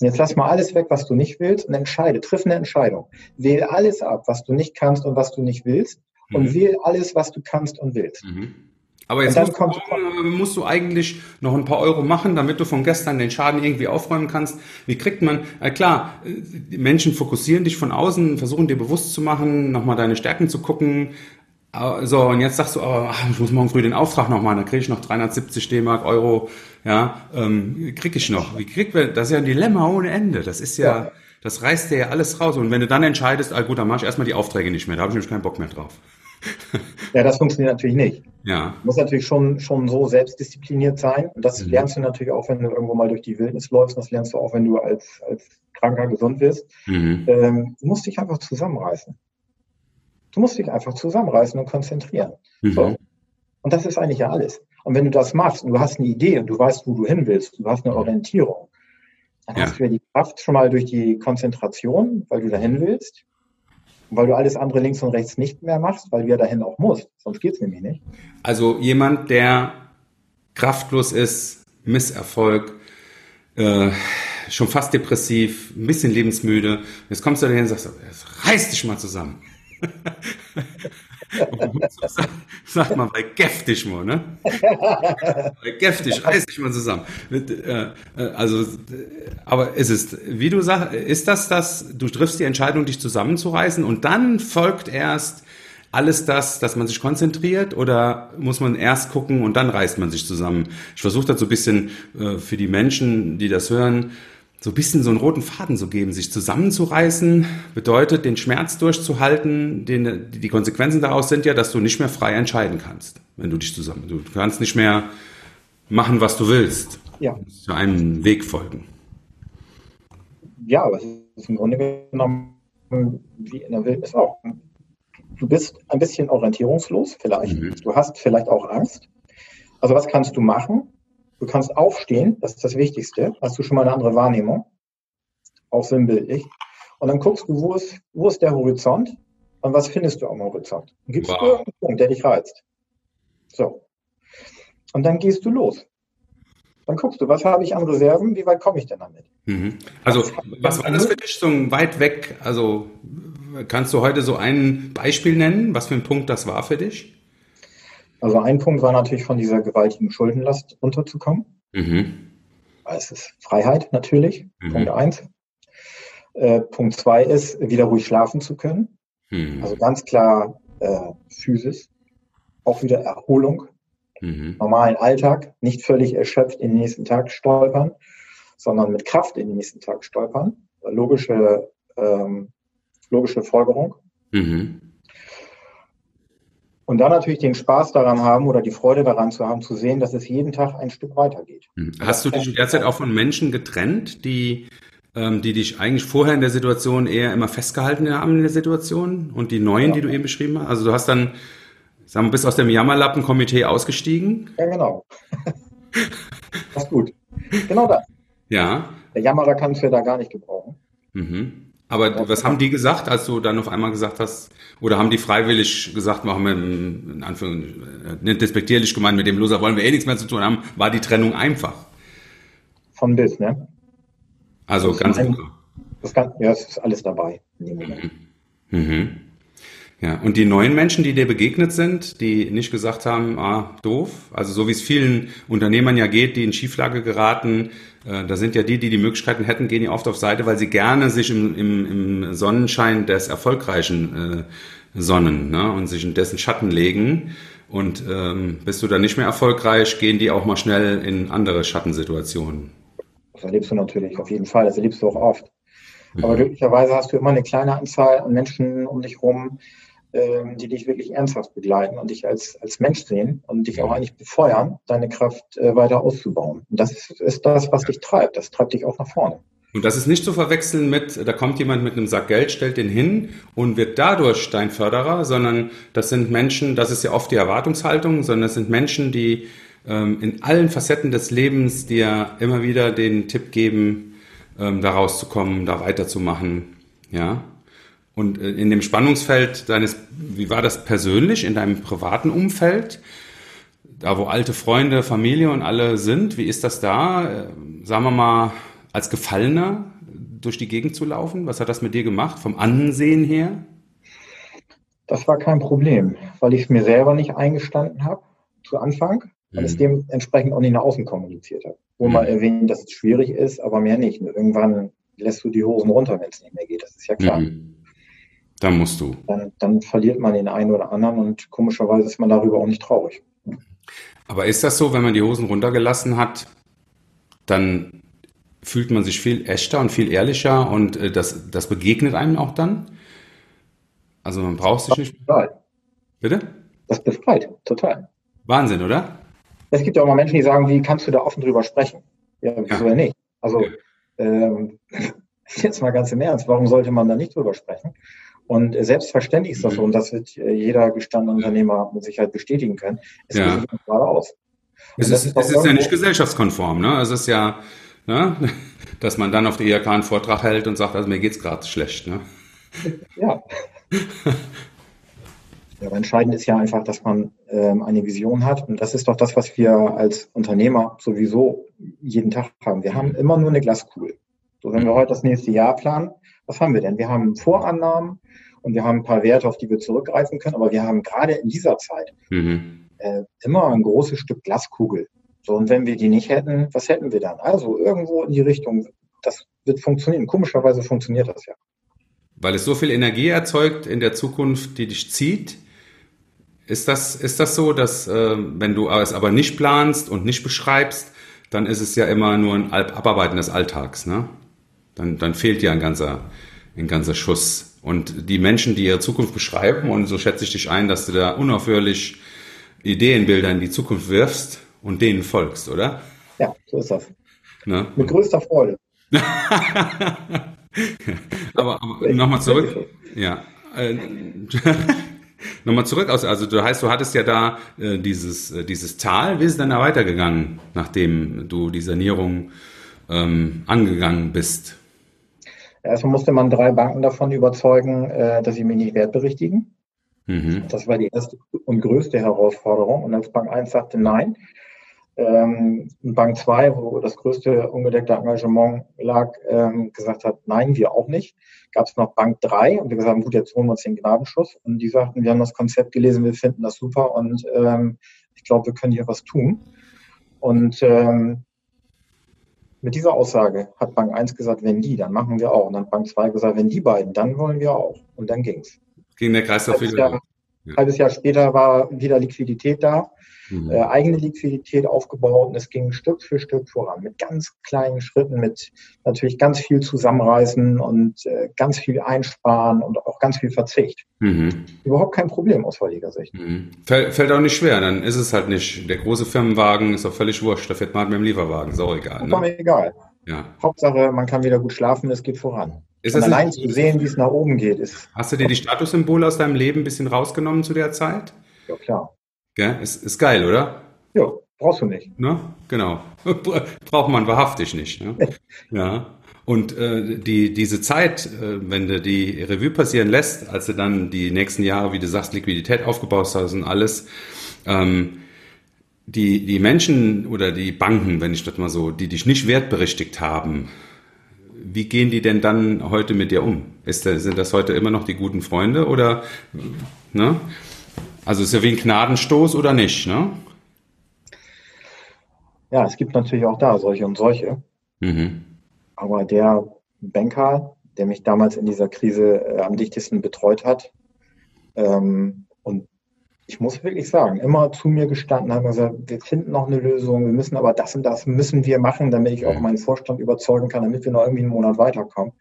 Und jetzt lass mal alles weg, was du nicht willst und entscheide, triff eine Entscheidung. Wähl alles ab, was du nicht kannst und was du nicht willst mhm. und wähl alles, was du kannst und willst. Mhm. Aber jetzt musst du, musst, du, eigentlich noch ein paar Euro machen, damit du von gestern den Schaden irgendwie aufräumen kannst. Wie kriegt man, äh klar, die Menschen fokussieren dich von außen, versuchen dir bewusst zu machen, nochmal deine Stärken zu gucken, so, und jetzt sagst du, oh, ich muss morgen früh den Auftrag noch machen, dann kriege ich noch 370 D-Mark, Euro, ja, ähm, kriege ich noch. Wie kriegt man, das ist ja ein Dilemma ohne Ende. Das ist ja, ja, das reißt dir ja alles raus. Und wenn du dann entscheidest, ah, gut, dann mache ich erstmal die Aufträge nicht mehr, da habe ich nämlich keinen Bock mehr drauf. Ja, das funktioniert natürlich nicht. Ja. Du musst natürlich schon, schon so selbstdiszipliniert sein. Und das mhm. lernst du natürlich auch, wenn du irgendwo mal durch die Wildnis läufst. Das lernst du auch, wenn du als, als Kranker gesund wirst. Mhm. Ähm, du musst dich einfach zusammenreißen. Du musst dich einfach zusammenreißen und konzentrieren. Mhm. So. Und das ist eigentlich ja alles. Und wenn du das machst und du hast eine Idee und du weißt, wo du hin willst, du hast eine Orientierung, Dann ja. hast du ja die Kraft schon mal durch die Konzentration, weil du dahin willst. Und weil du alles andere links und rechts nicht mehr machst, weil du ja dahin auch musst. Sonst geht es nämlich nicht. Also jemand, der kraftlos ist, Misserfolg, äh, schon fast depressiv, ein bisschen lebensmüde. Jetzt kommst du dahin und sagst, reiß dich mal zusammen. Sag, sag mal, bei giftig mal, ne? bei giftig, reiß dich mal zusammen. Äh, äh, also, aber ist es, wie du sagst, ist das das, du triffst die Entscheidung, dich zusammenzureißen und dann folgt erst alles das, dass man sich konzentriert oder muss man erst gucken und dann reißt man sich zusammen? Ich versuche das so ein bisschen äh, für die Menschen, die das hören, so ein bisschen so einen roten Faden zu geben, sich zusammenzureißen, bedeutet, den Schmerz durchzuhalten. Den, die Konsequenzen daraus sind ja, dass du nicht mehr frei entscheiden kannst, wenn du dich zusammen. Du kannst nicht mehr machen, was du willst. Ja. Zu einem Weg folgen. Ja, aber es ist im Grunde genommen wie in der Wildnis auch. Du bist ein bisschen orientierungslos, vielleicht. Mhm. Du hast vielleicht auch Angst. Also was kannst du machen? Du kannst aufstehen, das ist das Wichtigste. Hast du schon mal eine andere Wahrnehmung? Auch sinnbildlich. Und dann guckst du, wo ist, wo ist der Horizont und was findest du am Horizont? Gibt es wow. irgendeinen Punkt, der dich reizt? So. Und dann gehst du los. Dann guckst du, was habe ich an Reserven, wie weit komme ich denn damit? Mhm. Also, was war das für dich so weit weg? Also, kannst du heute so ein Beispiel nennen, was für ein Punkt das war für dich? Also ein Punkt war natürlich von dieser gewaltigen Schuldenlast runterzukommen. Mhm. Es ist Freiheit natürlich, mhm. Punkt eins. Äh, Punkt zwei ist, wieder ruhig schlafen zu können. Mhm. Also ganz klar äh, Physis, auch wieder Erholung, mhm. normalen Alltag, nicht völlig erschöpft in den nächsten Tag stolpern, sondern mit Kraft in den nächsten Tag stolpern. Logische, ähm, logische Folgerung. Mhm. Und dann natürlich den Spaß daran haben oder die Freude daran zu haben, zu sehen, dass es jeden Tag ein Stück weitergeht. Mhm. Hast du dich derzeit auch von Menschen getrennt, die, ähm, die dich eigentlich vorher in der Situation eher immer festgehalten haben in der Situation und die neuen, ja. die du eben beschrieben hast? Also du hast dann, sagen wir, bist aus dem Jammerlappen-Komitee ausgestiegen? Ja, genau. das ist gut. Genau das. Ja. Der Jammerer kann es ja da gar nicht gebrauchen. Mhm. Aber was haben die gesagt, als du dann auf einmal gesagt hast, oder haben die freiwillig gesagt, machen wir in Anführungszeichen, äh, nicht despektierlich gemeint, mit dem Loser wollen wir eh nichts mehr zu tun haben, war die Trennung einfach? Von bis, ne? Also ganz ein, das kann, Ja, es ist alles dabei in dem Moment. Mhm. mhm. Ja, und die neuen Menschen, die dir begegnet sind, die nicht gesagt haben, ah, doof, also so wie es vielen Unternehmern ja geht, die in Schieflage geraten, äh, da sind ja die, die die Möglichkeiten hätten, gehen ja oft auf Seite, weil sie gerne sich im, im, im Sonnenschein des Erfolgreichen äh, sonnen ne, und sich in dessen Schatten legen. Und ähm, bist du dann nicht mehr erfolgreich, gehen die auch mal schnell in andere Schattensituationen. Das erlebst du natürlich auf jeden Fall, das erlebst du auch oft. Aber glücklicherweise hast du immer eine kleine Anzahl an Menschen um dich rum, ähm, die dich wirklich ernsthaft begleiten und dich als, als Mensch sehen und dich auch eigentlich befeuern, deine Kraft äh, weiter auszubauen. Und das ist, das, was dich treibt. Das treibt dich auch nach vorne. Und das ist nicht zu verwechseln mit, da kommt jemand mit einem Sack Geld, stellt den hin und wird dadurch dein Förderer, sondern das sind Menschen, das ist ja oft die Erwartungshaltung, sondern das sind Menschen, die ähm, in allen Facetten des Lebens dir immer wieder den Tipp geben, ähm, da rauszukommen, da weiterzumachen. Ja. Und äh, in dem Spannungsfeld deines, wie war das persönlich in deinem privaten Umfeld? Da, wo alte Freunde, Familie und alle sind, wie ist das da? Äh, sagen wir mal, als Gefallener durch die Gegend zu laufen? Was hat das mit dir gemacht, vom Ansehen her? Das war kein Problem, weil ich es mir selber nicht eingestanden habe zu Anfang und es mhm. dementsprechend auch nicht nach außen kommuniziert habe. Wo mhm. mal erwähnt, dass es schwierig ist, aber mehr nicht. Und irgendwann lässt du die Hosen runter, wenn es nicht mehr geht. Das ist ja klar. Mhm. Da musst du. Dann, dann verliert man den einen oder anderen und komischerweise ist man darüber auch nicht traurig. Aber ist das so, wenn man die Hosen runtergelassen hat, dann fühlt man sich viel echter und viel ehrlicher und äh, das, das begegnet einem auch dann? Also man braucht sich nicht. Total. Bitte? Das befreit, total. Wahnsinn, oder? Es gibt ja auch mal Menschen, die sagen, wie kannst du da offen drüber sprechen? Ja, wieso ja. nicht? Also, ja. ähm, jetzt mal ganz im Ernst, warum sollte man da nicht drüber sprechen? Und selbstverständlich ist das so, mhm. und das wird äh, jeder gestandene Unternehmer mit Sicherheit bestätigen können. Es ja. gerade aus. Es ist, es ist ja nicht gesellschaftskonform, ne? Es ist ja, ne? dass man dann auf der IHK einen Vortrag hält und sagt, also mir geht's gerade schlecht. Ne? Ja. Ja, aber entscheidend ist ja einfach, dass man ähm, eine Vision hat. Und das ist doch das, was wir als Unternehmer sowieso jeden Tag haben. Wir haben immer nur eine Glaskugel. So, wenn wir heute das nächste Jahr planen, was haben wir denn? Wir haben Vorannahmen und wir haben ein paar Werte, auf die wir zurückgreifen können. Aber wir haben gerade in dieser Zeit mhm. äh, immer ein großes Stück Glaskugel. So, und wenn wir die nicht hätten, was hätten wir dann? Also irgendwo in die Richtung, das wird funktionieren. Komischerweise funktioniert das ja. Weil es so viel Energie erzeugt in der Zukunft, die dich zieht, ist das, ist das so, dass äh, wenn du es aber nicht planst und nicht beschreibst, dann ist es ja immer nur ein Abarbeiten des Alltags, ne? Dann, dann fehlt dir ein ganzer, ein ganzer Schuss. Und die Menschen, die ihre Zukunft beschreiben, und so schätze ich dich ein, dass du da unaufhörlich Ideenbilder in die Zukunft wirfst und denen folgst, oder? Ja, so ist das. Ne? Mit größter Freude. aber, aber nochmal zurück. Ja. Äh, Nochmal zurück also du heißt, du hattest ja da äh, dieses, äh, dieses Tal, wie ist es denn da weitergegangen, nachdem du die Sanierung ähm, angegangen bist? Erstmal musste man drei Banken davon überzeugen, äh, dass sie mich nicht wertberichtigen. Mhm. Das war die erste und größte Herausforderung. Und als Bank 1 sagte nein, ähm, Bank 2, wo das größte ungedeckte Engagement lag, ähm, gesagt hat, nein, wir auch nicht. Gab es noch Bank 3 und wir gesagt haben, gut, jetzt holen wir uns den Gnadenschuss. Und die sagten, wir haben das Konzept gelesen, wir finden das super und ähm, ich glaube, wir können hier was tun. Und ähm, mit dieser Aussage hat Bank 1 gesagt, wenn die, dann machen wir auch. Und dann hat Bank 2 gesagt, wenn die beiden, dann wollen wir auch. Und dann ging's. Ging der Kreis wieder. Jahr, ja. halbes Jahr später war wieder Liquidität da mhm. äh, eigene Liquidität aufgebaut und es ging Stück für Stück voran mit ganz kleinen Schritten, mit natürlich ganz viel Zusammenreißen und äh, ganz viel Einsparen und auch ganz viel Verzicht. Mhm. Überhaupt kein Problem aus heutiger Sicht. Mhm. Fällt, fällt, auch nicht schwer, dann ist es halt nicht. Der große Firmenwagen ist auch völlig wurscht, da fährt man halt mit dem Lieferwagen, ist auch egal. Ne? egal. Ja. Hauptsache, man kann wieder gut schlafen, es geht voran. Ist und allein zu sehen, wie es nach oben geht, ist. Hast du dir die Statussymbole aus deinem Leben ein bisschen rausgenommen zu der Zeit? Ja, klar. Gell? Ist, ist geil, oder? Ja, brauchst du nicht. Ne? Genau. Braucht man wahrhaftig nicht. Ne? ja. Und äh, die, diese Zeit, äh, wenn du die Revue passieren lässt, als du dann die nächsten Jahre, wie du sagst, Liquidität aufgebaut hast und alles, ähm, die, die Menschen oder die Banken, wenn ich das mal so, die dich nicht wertberichtigt haben, wie gehen die denn dann heute mit dir um? Ist, sind das heute immer noch die guten Freunde oder ne? Also ist ja wie ein Gnadenstoß oder nicht, ne? Ja, es gibt natürlich auch da solche und solche. Mhm. Aber der Banker, der mich damals in dieser Krise äh, am dichtesten betreut hat, ähm, und ich muss wirklich sagen, immer zu mir gestanden, haben gesagt, wir finden noch eine Lösung, wir müssen aber das und das müssen wir machen, damit ich auch meinen Vorstand überzeugen kann, damit wir noch irgendwie einen Monat weiterkommen.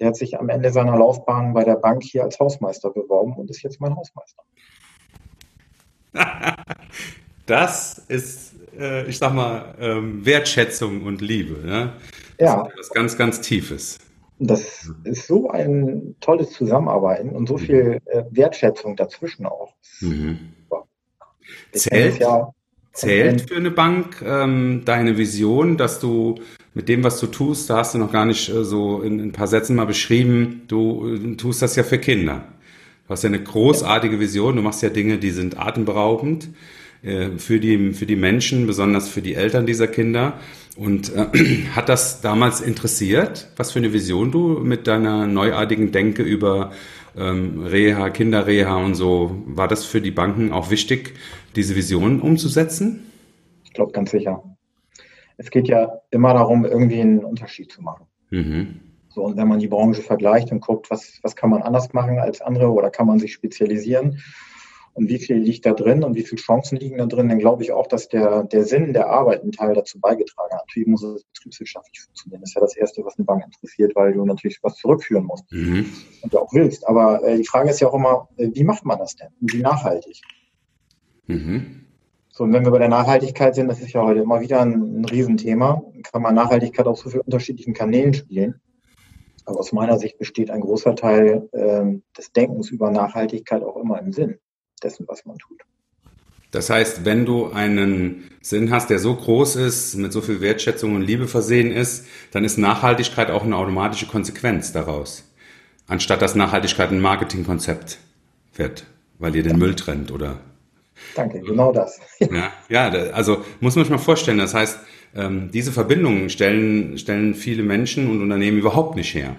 Der hat sich am Ende seiner Laufbahn bei der Bank hier als Hausmeister beworben und ist jetzt mein Hausmeister. das ist, äh, ich sag mal, ähm, Wertschätzung und Liebe. Ne? Ja. Das ist ganz, ganz Tiefes. Das ist so ein tolles Zusammenarbeiten und so viel äh, Wertschätzung dazwischen auch. Mhm. Zählt, ja zählt für eine Bank ähm, deine Vision, dass du mit dem, was du tust, da hast du noch gar nicht äh, so in, in, ein paar Sätzen mal beschrieben, du äh, tust das ja für Kinder. Du hast ja eine großartige Vision, du machst ja Dinge, die sind atemberaubend äh, für, die, für die Menschen, besonders für die Eltern dieser Kinder. Und äh, hat das damals interessiert, was für eine Vision du mit deiner neuartigen Denke über ähm, Reha, Kinderreha und so, war das für die Banken auch wichtig, diese Vision umzusetzen? Ich glaube ganz sicher. Es geht ja immer darum, irgendwie einen Unterschied zu machen. Mhm. So, und wenn man die Branche vergleicht und guckt, was, was kann man anders machen als andere oder kann man sich spezialisieren und wie viel liegt da drin und wie viele Chancen liegen da drin, dann glaube ich auch, dass der, der Sinn der Arbeit einen Teil dazu beigetragen hat. Natürlich muss es betriebswirtschaftlich funktionieren. Das ist ja das Erste, was eine Bank interessiert, weil du natürlich was zurückführen musst mhm. und du auch willst. Aber äh, die Frage ist ja auch immer, äh, wie macht man das denn und wie nachhaltig? Mhm. So, und wenn wir bei der Nachhaltigkeit sind, das ist ja heute immer wieder ein, ein Riesenthema, kann man Nachhaltigkeit auf so vielen unterschiedlichen Kanälen spielen. Aber aus meiner Sicht besteht ein großer Teil äh, des Denkens über Nachhaltigkeit auch immer im Sinn dessen, was man tut. Das heißt, wenn du einen Sinn hast, der so groß ist, mit so viel Wertschätzung und Liebe versehen ist, dann ist Nachhaltigkeit auch eine automatische Konsequenz daraus. Anstatt dass Nachhaltigkeit ein Marketingkonzept wird, weil ihr den Müll trennt, oder? Danke, genau das. ja, ja, also muss man sich mal vorstellen, das heißt, ähm, diese Verbindungen stellen, stellen viele Menschen und Unternehmen überhaupt nicht her.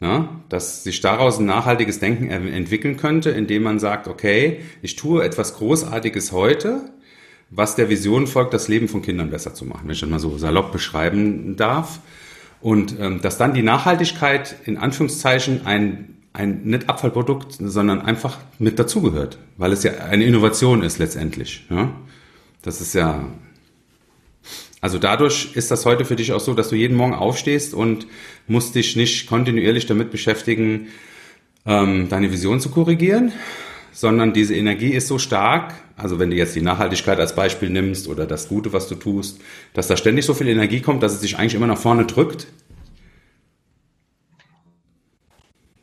Ja, dass sich daraus ein nachhaltiges Denken entwickeln könnte, indem man sagt, okay, ich tue etwas Großartiges heute, was der Vision folgt, das Leben von Kindern besser zu machen, wenn ich das mal so salopp beschreiben darf. Und ähm, dass dann die Nachhaltigkeit in Anführungszeichen ein, ein nicht Abfallprodukt, sondern einfach mit dazugehört, weil es ja eine Innovation ist letztendlich. Ja? Das ist ja also dadurch ist das heute für dich auch so, dass du jeden Morgen aufstehst und musst dich nicht kontinuierlich damit beschäftigen, ähm, deine Vision zu korrigieren, sondern diese Energie ist so stark, also wenn du jetzt die Nachhaltigkeit als Beispiel nimmst oder das Gute, was du tust, dass da ständig so viel Energie kommt, dass es dich eigentlich immer nach vorne drückt.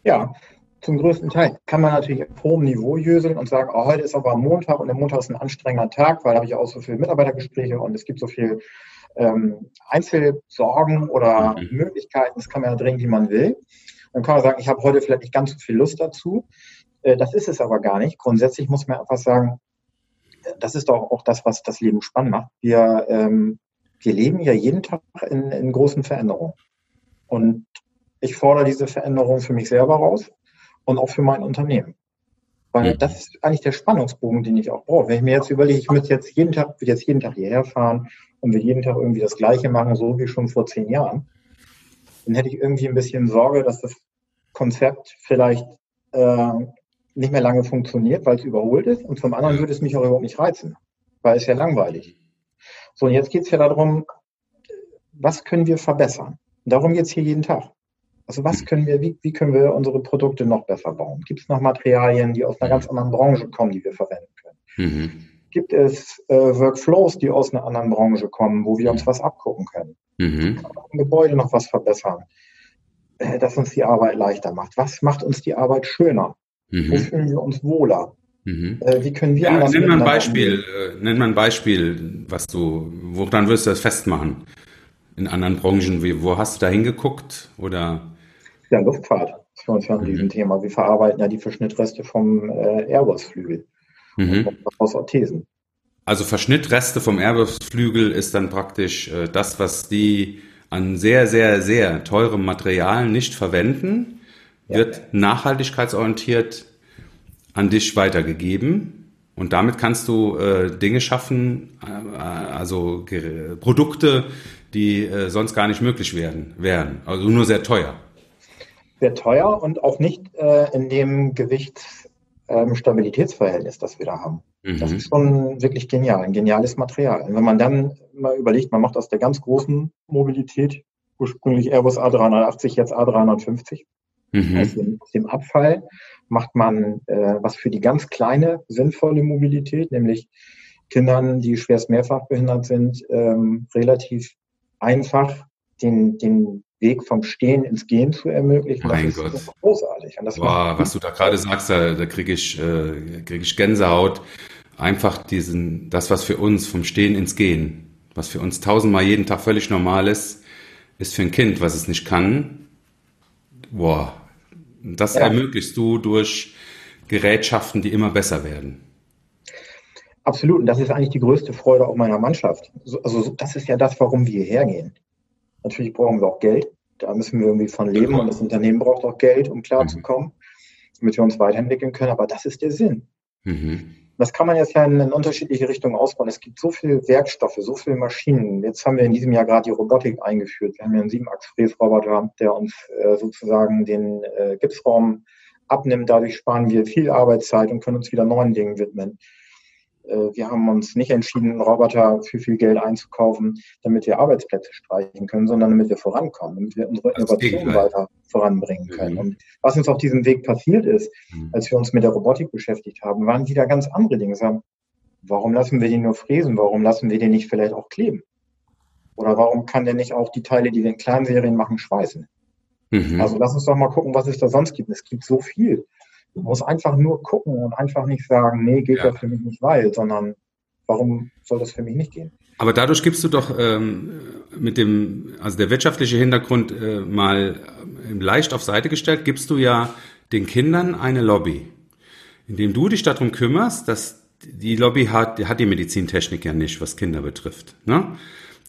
Ja, zum größten Teil kann man natürlich auf hohem Niveau jöseln und sagen, oh, heute ist aber Montag und der Montag ist ein anstrengender Tag, weil da habe ich auch so viele Mitarbeitergespräche und es gibt so viel ähm, Einzelsorgen oder mhm. Möglichkeiten, das kann man ja drehen, wie man will. Dann kann man sagen, ich habe heute vielleicht nicht ganz so viel Lust dazu. Äh, das ist es aber gar nicht. Grundsätzlich muss man einfach sagen, das ist doch auch das, was das Leben spannend macht. Wir, ähm, wir leben ja jeden Tag in, in großen Veränderungen. Und ich fordere diese Veränderung für mich selber raus und auch für mein Unternehmen. Weil mhm. das ist eigentlich der Spannungsbogen, den ich auch brauche. Wenn ich mir jetzt überlege, ich müsste jetzt jeden Tag, würde jetzt jeden Tag hierher fahren und will jeden Tag irgendwie das Gleiche machen, so wie schon vor zehn Jahren, dann hätte ich irgendwie ein bisschen Sorge, dass das Konzept vielleicht äh, nicht mehr lange funktioniert, weil es überholt ist. Und zum anderen würde es mich auch überhaupt nicht reizen, weil es ja langweilig. So, und jetzt geht es ja darum, was können wir verbessern? darum geht es hier jeden Tag. Also was können wir, wie, wie können wir unsere Produkte noch besser bauen? Gibt es noch Materialien, die aus einer ganz anderen Branche kommen, die wir verwenden können? Mhm. Gibt es äh, Workflows, die aus einer anderen Branche kommen, wo wir uns was abgucken können? Mhm. Im Gebäude noch was verbessern, äh, das uns die Arbeit leichter macht. Was macht uns die Arbeit schöner? Mhm. Wo fühlen wir uns wohler? Mhm. Äh, wie können wir ja, Nenn mal ein Beispiel, äh, nenn mal ein Beispiel, was du, woran wirst du das festmachen? In anderen Branchen, wie, wo hast du da hingeguckt? Oder ja, Luftfahrt ist für uns ja ein mhm. Riesenthema. Wir verarbeiten ja die Verschnittreste vom äh, Airbus-Flügel mhm. aus Orthesen. Also Verschnittreste vom Airbus-Flügel ist dann praktisch äh, das, was die an sehr, sehr, sehr teurem Material nicht verwenden, ja. wird nachhaltigkeitsorientiert an dich weitergegeben. Und damit kannst du äh, Dinge schaffen, äh, also Produkte, die äh, sonst gar nicht möglich wären, wären. Also nur sehr teuer sehr teuer und auch nicht äh, in dem Gewichtsstabilitätsverhältnis, ähm, das wir da haben. Mhm. Das ist schon wirklich genial, ein geniales Material. Und wenn man dann mal überlegt, man macht aus der ganz großen Mobilität, ursprünglich Airbus A380, jetzt A350, mhm. aus, dem, aus, dem, Abfall macht man äh, was für die ganz kleine, sinnvolle Mobilität, nämlich Kindern, die schwerst mehrfach behindert sind, ähm, relativ einfach den, den Weg vom Stehen ins Gehen zu ermöglichen. Mein das Gott. ist großartig. Und das Boah, was du da gerade sagst, da, da kriege ich, äh, krieg ich Gänsehaut. Einfach diesen, das, was für uns vom Stehen ins Gehen, was für uns tausendmal jeden Tag völlig normal ist, ist für ein Kind, was es nicht kann. Boah, das ja. ermöglichst du durch Gerätschaften, die immer besser werden. Absolut. Und das ist eigentlich die größte Freude auch meiner Mannschaft. Also das ist ja das, warum wir hierher gehen. Natürlich brauchen wir auch Geld. Da müssen wir irgendwie von leben und das Unternehmen braucht auch Geld, um klarzukommen, damit wir uns weiterentwickeln können. Aber das ist der Sinn. Mhm. Das kann man jetzt ja in, in, unterschiedliche Richtungen ausbauen. Es gibt so viele Werkstoffe, so viele Maschinen. Jetzt haben wir in diesem Jahr gerade die Robotik eingeführt. Wir haben ja einen Siebenachs-Fräsroboter, der uns äh, sozusagen den äh, Gipsraum abnimmt. Dadurch sparen wir viel Arbeitszeit und können uns wieder neuen Dingen widmen. Äh, wir haben uns nicht entschieden, einen Roboter für viel Geld einzukaufen, damit wir Arbeitsplätze streichen können, sondern damit wir vorankommen, damit wir unsere Innovation weiter voranbringen können. Mhm. Und was uns auf diesem Weg passiert ist, mhm. als wir uns mit der Robotik beschäftigt haben, waren wieder ganz andere Dinge. Sagen, warum lassen wir den nur fräsen? Warum lassen wir den nicht vielleicht auch kleben? Oder warum kann der nicht auch die Teile, die wir in Kleinserien machen, schweißen? Mhm. Also lass uns doch mal gucken, was es da sonst gibt. Es gibt so viel Man muss einfach nur gucken und einfach nicht sagen, nee, geht ja, ja für mich nicht, weil, sondern warum soll das für mich nicht gehen? Aber dadurch gibst du doch ähm, mit dem, also der wirtschaftliche Hintergrund äh, mal leicht auf Seite gestellt, gibst du ja den Kindern eine Lobby, indem du dich darum kümmerst, dass die Lobby hat, hat die Medizintechnik ja nicht, was Kinder betrifft. Ne?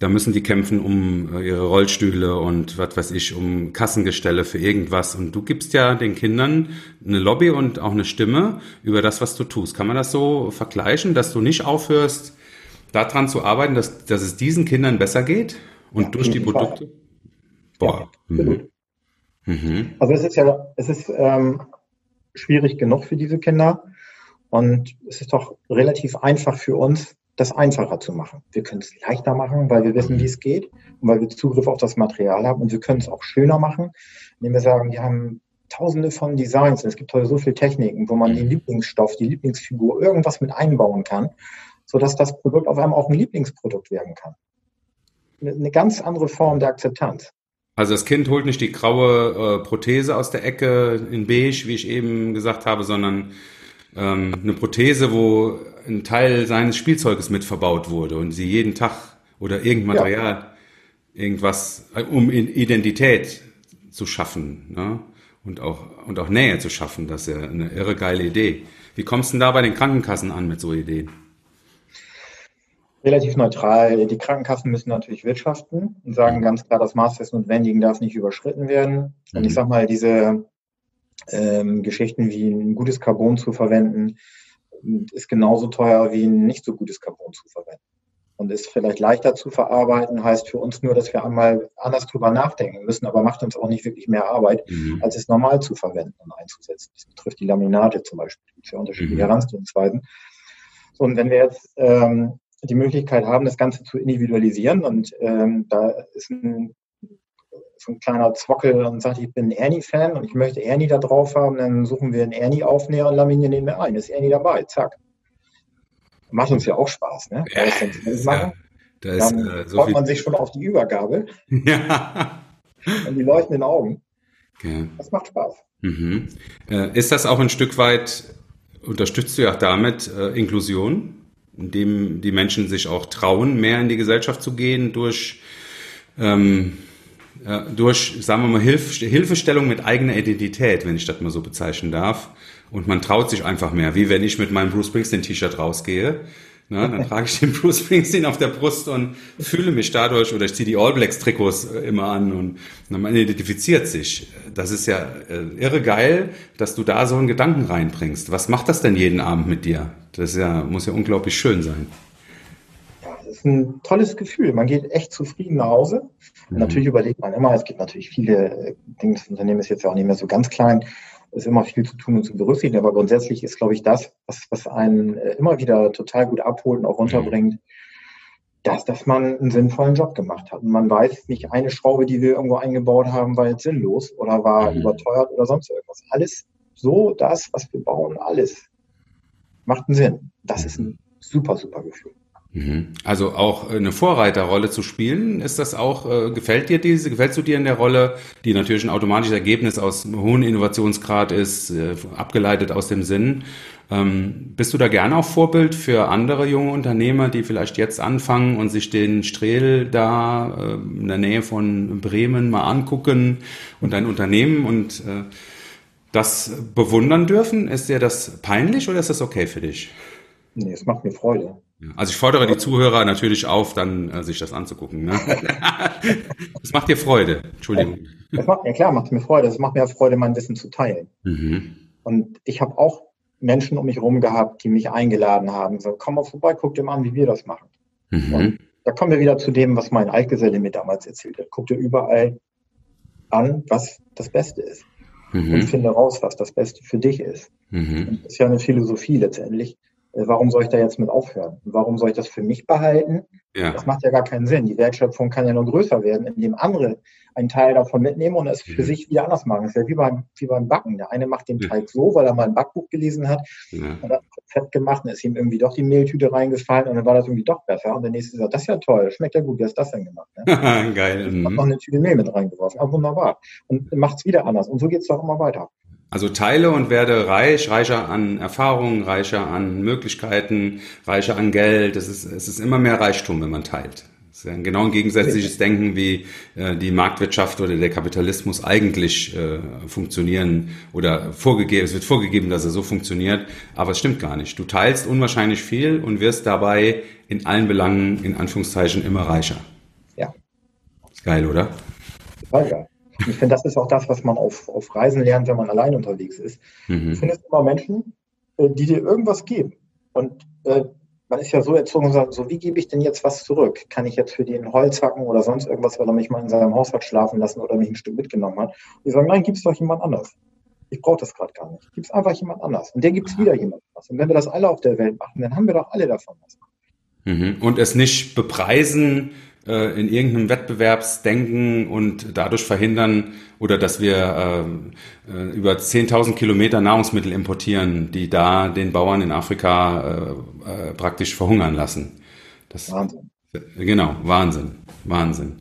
Da müssen die kämpfen um äh, ihre Rollstühle und was weiß ich, um Kassengestelle für irgendwas. Und du gibst ja den Kindern eine Lobby und auch eine Stimme über das, was du tust. Kann man das so vergleichen, dass du nicht aufhörst, daran zu arbeiten, dass, dass es diesen Kindern besser geht und ja, durch die Produkte? Fall. Boah. Ja, mhm. Mhm. Also es ist ja, es ist ähm, schwierig genug für diese Kinder. Und es ist doch relativ einfach für uns, das einfacher zu machen. Wir können es leichter machen, weil wir wissen, wie es geht und weil wir Zugriff auf das Material haben. Und wir können es auch schöner machen, indem wir sagen, wir haben tausende von Designs und es gibt heute so viele Techniken, wo man den mhm. Lieblingsstoff, die Lieblingsfigur, irgendwas mit einbauen kann, sodass das Produkt auf einmal auch ein Lieblingsprodukt werden kann. Eine ganz andere Form der Akzeptanz. Also das Kind holt nicht die graue äh, Prothese aus der Ecke in beige, wie ich eben gesagt habe, sondern ähm, eine Prothese, wo ein Teil seines Spielzeuges mit verbaut wurde und sie jeden Tag oder irgendein Material, ja. irgendwas, äh, um Identität zu schaffen ne? und, auch, und auch Nähe zu schaffen. Das ist ja eine irre geile Idee. Wie kommst du denn da bei den Krankenkassen an mit so Ideen? Relativ neutral. Die Krankenkassen müssen natürlich wirtschaften und sagen ganz klar, das Maß des Notwendigen darf nicht überschritten werden. Und ich mhm. sag mal, diese ähm, Geschichten wie ein gutes Carbon zu verwenden, ist genauso teuer wie ein nicht so gutes Carbon zu verwenden. Und ist vielleicht leichter zu verarbeiten, heißt für uns nur, dass wir einmal anders drüber nachdenken müssen, aber macht uns auch nicht wirklich mehr Arbeit, mhm. als es normal zu verwenden und einzusetzen. Das betrifft die Laminate zum Beispiel. Ja unterschiedliche mhm. Herangehensweisen. So, und wenn wir jetzt ähm, die Möglichkeit haben, das Ganze zu individualisieren und ähm, da ist ein so ein kleiner Zwockel und sagt, ich bin Ernie-Fan und ich möchte Ernie da drauf haben, dann suchen wir einen Ernie-Aufnäher und laminieren den mir ein. Ist Ernie dabei, zack. Macht uns ja auch Spaß, ne? Ja, machen, da ist, dann äh, so freut man sich schon auf die Übergabe. Ja. Und die leuchtenden Augen. Okay. Das macht Spaß. Mhm. Äh, ist das auch ein Stück weit, unterstützt du ja auch damit äh, Inklusion, indem die Menschen sich auch trauen, mehr in die Gesellschaft zu gehen durch ähm, durch, sagen wir mal, Hilf Hilfestellung mit eigener Identität, wenn ich das mal so bezeichnen darf. Und man traut sich einfach mehr, wie wenn ich mit meinem Bruce Springsteen-T-Shirt rausgehe. Na, dann trage ich den Bruce Springsteen auf der Brust und fühle mich dadurch, oder ich ziehe die All Blacks Trikots äh, immer an und man identifiziert sich. Das ist ja äh, irre geil, dass du da so einen Gedanken reinbringst. Was macht das denn jeden Abend mit dir? Das ja, muss ja unglaublich schön sein ist ein tolles Gefühl. Man geht echt zufrieden nach Hause. Mhm. Natürlich überlegt man immer, es gibt natürlich viele äh, Dinge, das Unternehmen ist jetzt ja auch nicht mehr so ganz klein, es ist immer viel zu tun und zu berücksichtigen, aber grundsätzlich ist, glaube ich, das, was, was einen äh, immer wieder total gut abholt und auch runterbringt, mhm. dass, dass man einen sinnvollen Job gemacht hat. Und man weiß nicht, eine Schraube, die wir irgendwo eingebaut haben, war jetzt sinnlos oder war mhm. überteuert oder sonst irgendwas. Alles so, das, was wir bauen, alles macht einen Sinn. Das ist ein super, super Gefühl. Mhm. Also auch eine Vorreiterrolle zu spielen, ist das auch, äh, gefällt dir diese, gefällst du dir in der Rolle, die natürlich ein automatisches Ergebnis aus hohen Innovationsgrad ist, äh, abgeleitet aus dem Sinn. Ähm, bist du da gerne auch Vorbild für andere junge Unternehmer, die vielleicht jetzt anfangen und sich den Strehl da äh, in der Nähe von Bremen mal angucken und dein Unternehmen und das bewundern dürfen? Ist dir das peinlich oder ist das okay für dich? Nee, es macht mir Freude. Also ich fordere die Zuhörer natürlich auf, dann äh, sich das anzugucken. Ne? das macht dir Freude. Entschuldigung. Das macht mir klar, macht mir Freude. Es macht mir Freude, mein Wissen zu teilen. Mhm. Und ich habe auch Menschen um mich herum gehabt, die mich eingeladen haben. So, komm mal vorbei, guck dir mal an, wie wir das machen. Mhm. Und da kommen wir wieder zu dem, was mein Altgeselle mir damals erzählt hat. Guck dir überall an, was das Beste ist. Mhm. Und finde raus, was das Beste für dich ist. Mhm. Das ist ja eine Philosophie letztendlich. Äh, warum soll ich da jetzt mit aufhören? Warum soll ich das für mich behalten? Ja. Das macht ja gar keinen Sinn. Die Wertschöpfung kann ja nur größer werden, indem andere einen Teil davon mitnehmen und es für mhm. sich wieder anders machen. Das ist ja wie beim, wie beim Backen. Der eine macht den Teig so, weil er mal ein Backbuch gelesen hat ja. und hat Fett gemacht und ist ihm irgendwie doch die Mehltüte reingefallen und dann war das irgendwie doch besser. Und der nächste sagt, das ist ja toll, schmeckt ja gut, wie hast du das denn gemacht? Ne? Geil. Und hat noch eine Tüte Mehl mit reingeworfen. Ah, wunderbar. Und macht es wieder anders. Und so geht es doch immer weiter. Also teile und werde reich, reicher an Erfahrungen, reicher an Möglichkeiten, reicher an Geld. Es ist, es ist immer mehr Reichtum, wenn man teilt. Das ist ja genau ein gegensätzliches Denken, wie äh, die Marktwirtschaft oder der Kapitalismus eigentlich äh, funktionieren oder vorgegeben, es wird vorgegeben, dass er so funktioniert, aber es stimmt gar nicht. Du teilst unwahrscheinlich viel und wirst dabei in allen Belangen, in Anführungszeichen, immer reicher. Ja. Ist geil, oder? Total geil. Ich finde, das ist auch das, was man auf, auf Reisen lernt, wenn man allein unterwegs ist. Mhm. Du findest immer Menschen, äh, die dir irgendwas geben. Und äh, man ist ja so erzogen und sagt, so wie gebe ich denn jetzt was zurück? Kann ich jetzt für den Holz hacken oder sonst irgendwas, weil er mich mal in seinem Haus hat schlafen lassen oder mich ein Stück mitgenommen hat? Und die sagen, nein, gib es doch jemand anders. Ich brauche das gerade gar nicht. Gib es einfach jemand anders. Und der gibt es wieder jemand anders. Und wenn wir das alle auf der Welt machen, dann haben wir doch alle davon was. Mhm. Und es nicht bepreisen, äh, in irgendeinem Wettbewerbsdenken und dadurch verhindern oder dass wir äh, äh über 10.000 Kilometer Nahrungsmittel importieren, die da den Bauern in Afrika äh, äh, praktisch verhungern lassen. Das, Wahnsinn. Genau, Wahnsinn, Wahnsinn.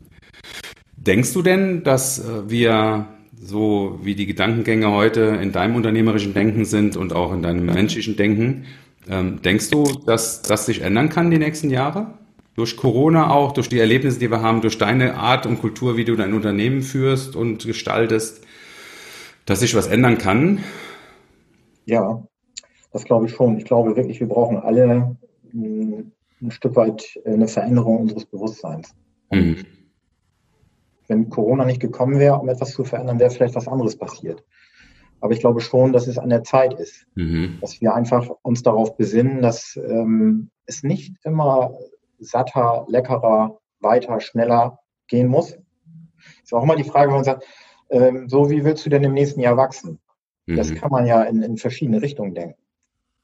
Denkst du denn, dass äh, wir so wie die Gedankengänge heute in deinem unternehmerischen Denken sind und auch in deinem menschlichen Denken, ähm, denkst du, dass das sich ändern kann die nächsten Jahre? Durch Corona auch, durch die Erlebnisse, die wir haben, durch deine Art und Kultur, wie du dein Unternehmen führst und gestaltest, dass sich was ändern kann? Ja, das glaube ich schon. Ich glaube wirklich, wir brauchen alle hm, ein Stück weit eine Veränderung unseres Bewusstseins. Mhm. Wenn Corona nicht gekommen wäre, um etwas zu verändern, wäre vielleicht was anderes passiert. Aber ich glaube schon, dass es an der Zeit ist, mhm. dass wir einfach uns darauf besinnen, dass ähm, es nicht immer satter, leckerer, weiter, schneller gehen muss. Ist auch immer die Frage, wenn man sagt, ähm, so wie willst du denn im nächsten Jahr wachsen? Mhm. Das kann man ja in, in verschiedene Richtungen denken.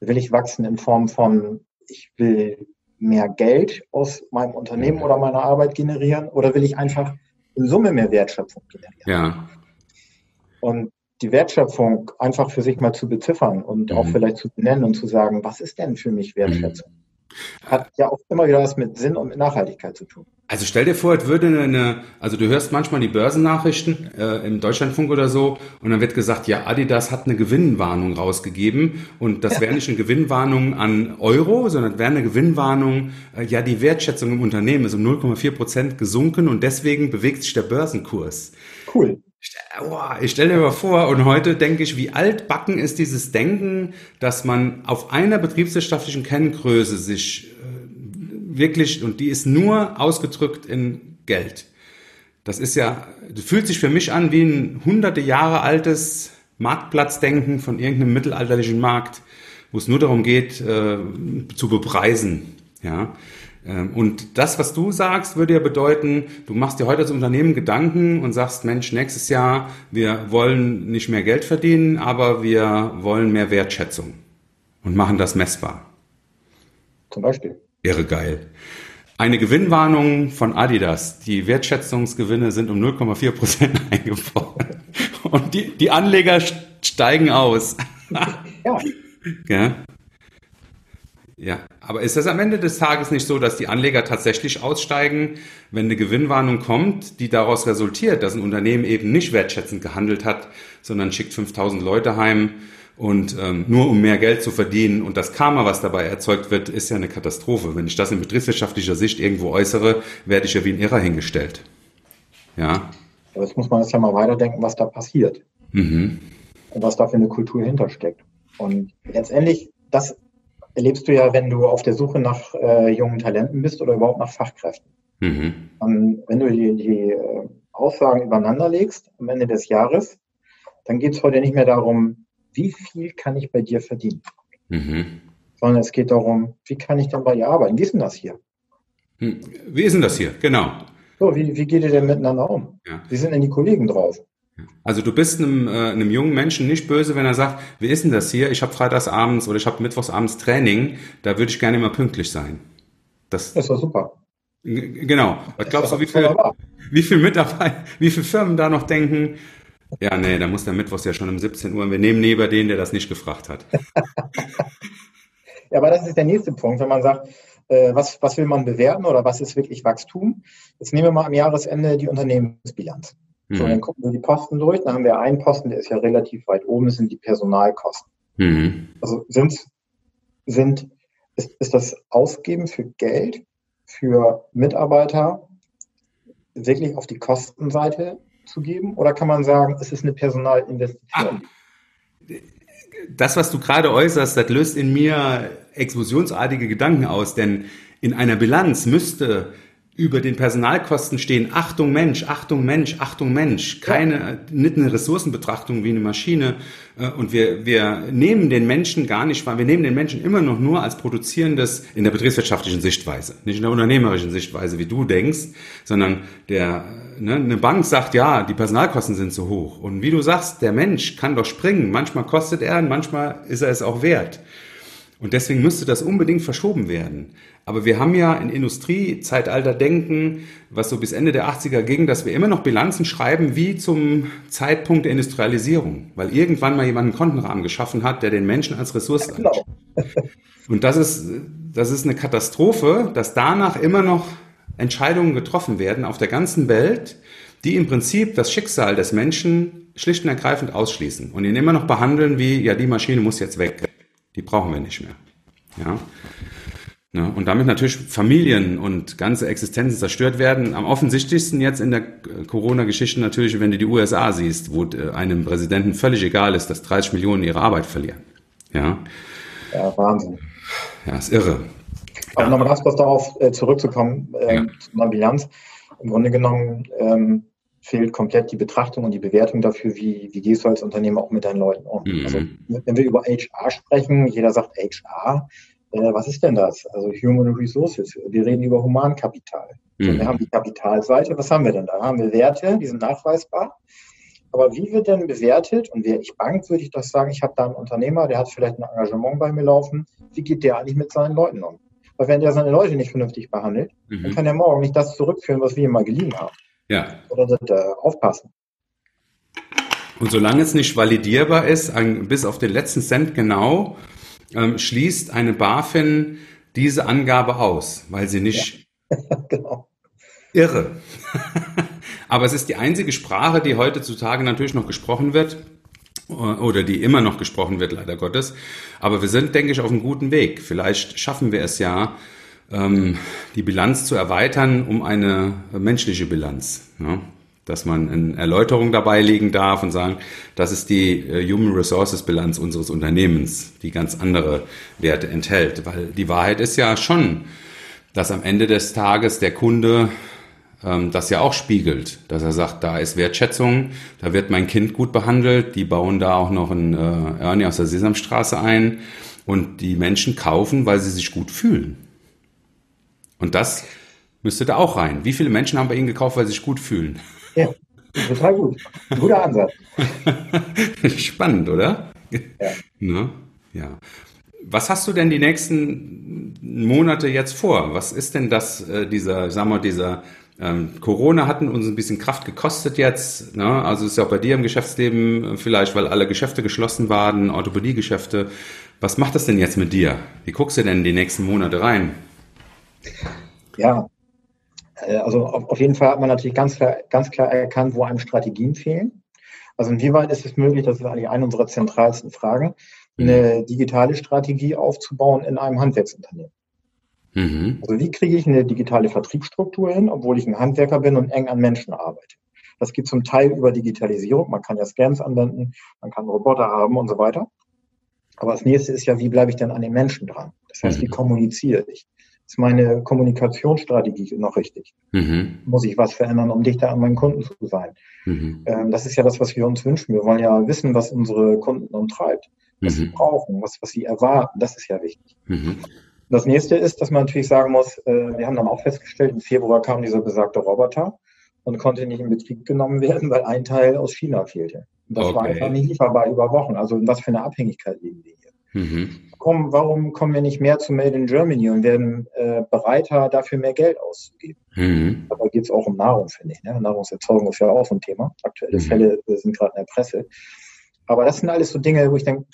Will ich wachsen in Form von, ich will mehr Geld aus meinem Unternehmen oder meiner Arbeit generieren oder will ich einfach in Summe mehr Wertschöpfung generieren? Ja. Und die Wertschöpfung einfach für sich mal zu beziffern und mhm. auch vielleicht zu benennen und zu sagen, was ist denn für mich Wertschätzung? Hat ja auch immer wieder was mit Sinn und mit Nachhaltigkeit zu tun. Also stell dir vor, es würde eine, also du hörst manchmal die Börsennachrichten äh, im Deutschlandfunk oder so und dann wird gesagt, ja, Adidas hat eine Gewinnwarnung rausgegeben und das wäre nicht eine Gewinnwarnung an Euro, sondern wäre eine Gewinnwarnung, äh, ja, die Wertschätzung im Unternehmen ist um 0,4 Prozent gesunken und deswegen bewegt sich der Börsenkurs. Cool. Ich stelle mir vor, und heute denke ich, wie altbacken ist dieses Denken, dass man auf einer betriebswirtschaftlichen Kenngröße sich äh, wirklich, und die ist nur ausgedrückt in Geld. Das ist ja, das fühlt sich für mich an wie ein hunderte Jahre altes Marktplatzdenken von irgendeinem mittelalterlichen Markt, wo es nur darum geht, äh, zu bepreisen. Ja, und das, was du sagst, würde ja bedeuten, du machst dir heute als Unternehmen Gedanken und sagst, Mensch, nächstes Jahr, wir wollen nicht mehr Geld verdienen, aber wir wollen mehr Wertschätzung und machen das messbar. Zum Beispiel. Wäre geil. Eine Gewinnwarnung von Adidas. Die Wertschätzungsgewinne sind um 0,4 Prozent eingebrochen. Und die, die Anleger steigen aus. ja. ja. Ja, aber ist das am Ende des Tages nicht so, dass die Anleger tatsächlich aussteigen, wenn eine Gewinnwarnung kommt, die daraus resultiert, dass ein Unternehmen eben nicht wertschätzend gehandelt hat, sondern schickt 5000 Leute heim und ähm, nur um mehr Geld zu verdienen und das Karma, was dabei erzeugt wird, ist ja eine Katastrophe. Wenn ich das in betriebswirtschaftlicher Sicht irgendwo äußere, werde ich ja wie ein Irrer hingestellt. Ja. Jetzt muss man jetzt ja mal weiterdenken, was da passiert. Mhm. Und was da für eine Kultur hintersteckt. Und letztendlich, das erlebst du ja, wenn du auf der Suche nach äh, jungen Talenten bist oder überhaupt nach Fachkräften. Mhm. Wenn du die, die äh, Aussagen übereinander legst am Ende des Jahres, dann geht es heute nicht mehr darum, wie viel kann ich bei dir verdienen, mhm. sondern es geht darum, wie kann ich dann bei dir arbeiten. Wie ist denn das hier? Hm. Wie ist denn das hier? Genau. So, wie, wie geht ihr denn miteinander um? Ja. Wie sind denn die Kollegen drauf? Also du bist einem, äh, einem jungen Menschen nicht böse, wenn er sagt, wie ist denn das hier? Ich habe freitagsabends oder ich habe mittwochsabends Training, da würde ich gerne immer pünktlich sein. Das, das war super. Genau. Was glaubst du, wie viel, wie viel Mitarbeiter, wie viele Firmen da noch denken, ja, nee, da muss der Mittwochs ja schon um 17 Uhr und wir nehmen neben den, der das nicht gefragt hat. ja, aber das ist der nächste Punkt, wenn man sagt, äh, was, was will man bewerten oder was ist wirklich Wachstum? Jetzt nehmen wir mal am Jahresende die Unternehmensbilanz. Mhm. So, dann gucken wir die Posten durch. Dann haben wir einen Posten, der ist ja relativ weit oben, das sind die Personalkosten. Mhm. Also sind, sind, ist, ist das Ausgeben für Geld für Mitarbeiter wirklich auf die Kostenseite zu geben? Oder kann man sagen, es ist eine Personalinvestition? Ah, das, was du gerade äußerst, das löst in mir explosionsartige Gedanken aus, denn in einer Bilanz müsste über den Personalkosten stehen, Achtung Mensch, Achtung Mensch, Achtung Mensch, keine, nicht eine Ressourcenbetrachtung wie eine Maschine. Äh, und wir, wir nehmen den Menschen gar nicht wahr, wir nehmen den Menschen immer noch nur als produzierendes in der betriebswirtschaftlichen Sichtweise, nicht in der unternehmerischen Sichtweise, wie du denkst, sondern der, ne, eine Bank sagt, ja, die Personalkosten sind zu hoch. Und wie du sagst, der Mensch kann doch springen. Manchmal kostet er und manchmal ist er es auch wert. Und deswegen müsste das unbedingt verschoben werden. Aber wir haben ja ein Industriezeitalter denken, was so bis Ende der 80er ging, dass wir immer noch Bilanzen schreiben wie zum Zeitpunkt der Industrialisierung, weil irgendwann mal jemand einen Kontenrahmen geschaffen hat, der den Menschen als Ressource ja, genau. Und das ist, das ist eine Katastrophe, dass danach immer noch Entscheidungen getroffen werden auf der ganzen Welt, die im Prinzip das Schicksal des Menschen schlicht und ergreifend ausschließen und ihn immer noch behandeln wie, ja, die Maschine muss jetzt weg. Die brauchen wir nicht mehr. Ja. Ja, und damit natürlich Familien und ganze Existenzen zerstört werden. Am offensichtlichsten jetzt in der Corona-Geschichte natürlich, wenn du die USA siehst, wo äh, einem Präsidenten völlig egal ist, dass 30 Millionen ihre Arbeit verlieren. Ja, ja Wahnsinn. Ja, ist irre. Aber ja. nochmal ganz kurz darauf äh, zurückzukommen, äh, ja. zu einer Bilanz. Im Grunde genommen ähm, fehlt komplett die Betrachtung und die Bewertung dafür, wie, wie gehst du als Unternehmer auch mit deinen Leuten um. Mhm. Also wenn wir über HR sprechen, jeder sagt HR, äh, was ist denn das? Also Human Resources. Wir reden über Humankapital. Mhm. Wir haben die Kapitalseite. Was haben wir denn da? Haben wir Werte, die sind nachweisbar. Aber wie wird denn bewertet? Und wäre ich Bank, würde ich das sagen, ich habe da einen Unternehmer, der hat vielleicht ein Engagement bei mir laufen. Wie geht der eigentlich mit seinen Leuten um? Weil wenn der seine Leute nicht vernünftig behandelt, mhm. dann kann er morgen nicht das zurückführen, was wir ihm mal geliehen haben. Ja. Oder das, äh, aufpassen. Und solange es nicht validierbar ist, ein, bis auf den letzten Cent genau, ähm, schließt eine BaFin diese Angabe aus, weil sie nicht ja. genau. irre. Aber es ist die einzige Sprache, die heutzutage natürlich noch gesprochen wird oder die immer noch gesprochen wird, leider Gottes. Aber wir sind, denke ich, auf einem guten Weg. Vielleicht schaffen wir es ja, die Bilanz zu erweitern um eine menschliche Bilanz. Ja? Dass man eine Erläuterung dabei legen darf und sagen, das ist die äh, Human Resources Bilanz unseres Unternehmens, die ganz andere Werte enthält. Weil die Wahrheit ist ja schon, dass am Ende des Tages der Kunde ähm, das ja auch spiegelt, dass er sagt, da ist Wertschätzung, da wird mein Kind gut behandelt, die bauen da auch noch einen äh, Ernie aus der Sesamstraße ein und die Menschen kaufen, weil sie sich gut fühlen. Und das müsste da auch rein. Wie viele Menschen haben bei Ihnen gekauft, weil sie sich gut fühlen? Ja, total gut. Ein guter Ansatz. Spannend, oder? Ja. Ne? ja. Was hast du denn die nächsten Monate jetzt vor? Was ist denn das, äh, dieser, sagen wir, dieser ähm, Corona hatten uns ein bisschen Kraft gekostet jetzt. Ne? Also ist ja auch bei dir im Geschäftsleben vielleicht, weil alle Geschäfte geschlossen waren, Orthopädiegeschäfte. Was macht das denn jetzt mit dir? Wie guckst du denn die nächsten Monate rein? Ja, äh, also auf jeden Fall hat man natürlich ganz klar, ganz klar erkannt, wo einem Strategien fehlen. Also inwieweit ist es möglich, das ist eigentlich eine unserer zentralsten Fragen, eine mhm. digitale Strategie aufzubauen in einem Handwerksunternehmen. Mhm. Also wie kriege ich eine digitale Vertriebsstruktur hin, obwohl ich ein Handwerker bin und eng an Menschen arbeite? Das geht zum Teil über Digitalisierung. Man kann ja Scans anwenden, man kann Roboter haben und so weiter. Aber das nächste ist ja, wie bleibe ich denn an den Menschen dran? Das heißt, wie mhm. kommuniziere ich? Ist meine Kommunikationsstrategie noch richtig? Mhm. Muss ich was verändern, um dichter an meinen Kunden zu sein? Mhm. Ähm, das ist ja das, was wir uns wünschen. Wir wollen ja wissen, was unsere Kunden umtreibt, was mhm. sie brauchen, was, was sie erwarten. Das ist ja wichtig. Mhm. Das nächste ist, dass man natürlich sagen muss, äh, wir haben dann auch festgestellt, im Februar kam dieser besagte Roboter und konnte nicht in Betrieb genommen werden, weil ein Teil aus China fehlte. Und das okay. war einfach nicht lieferbar über Wochen. Also in was für eine Abhängigkeit leben wir hier? Mhm. Warum, warum kommen wir nicht mehr zu Made in Germany und werden äh, bereiter, dafür mehr Geld auszugeben? Mhm. Dabei geht es auch um Nahrung, finde ich. Ne? Nahrungserzeugung ist ja auch so ein Thema. Aktuelle mhm. Fälle äh, sind gerade in der Presse. Aber das sind alles so Dinge, wo ich denke,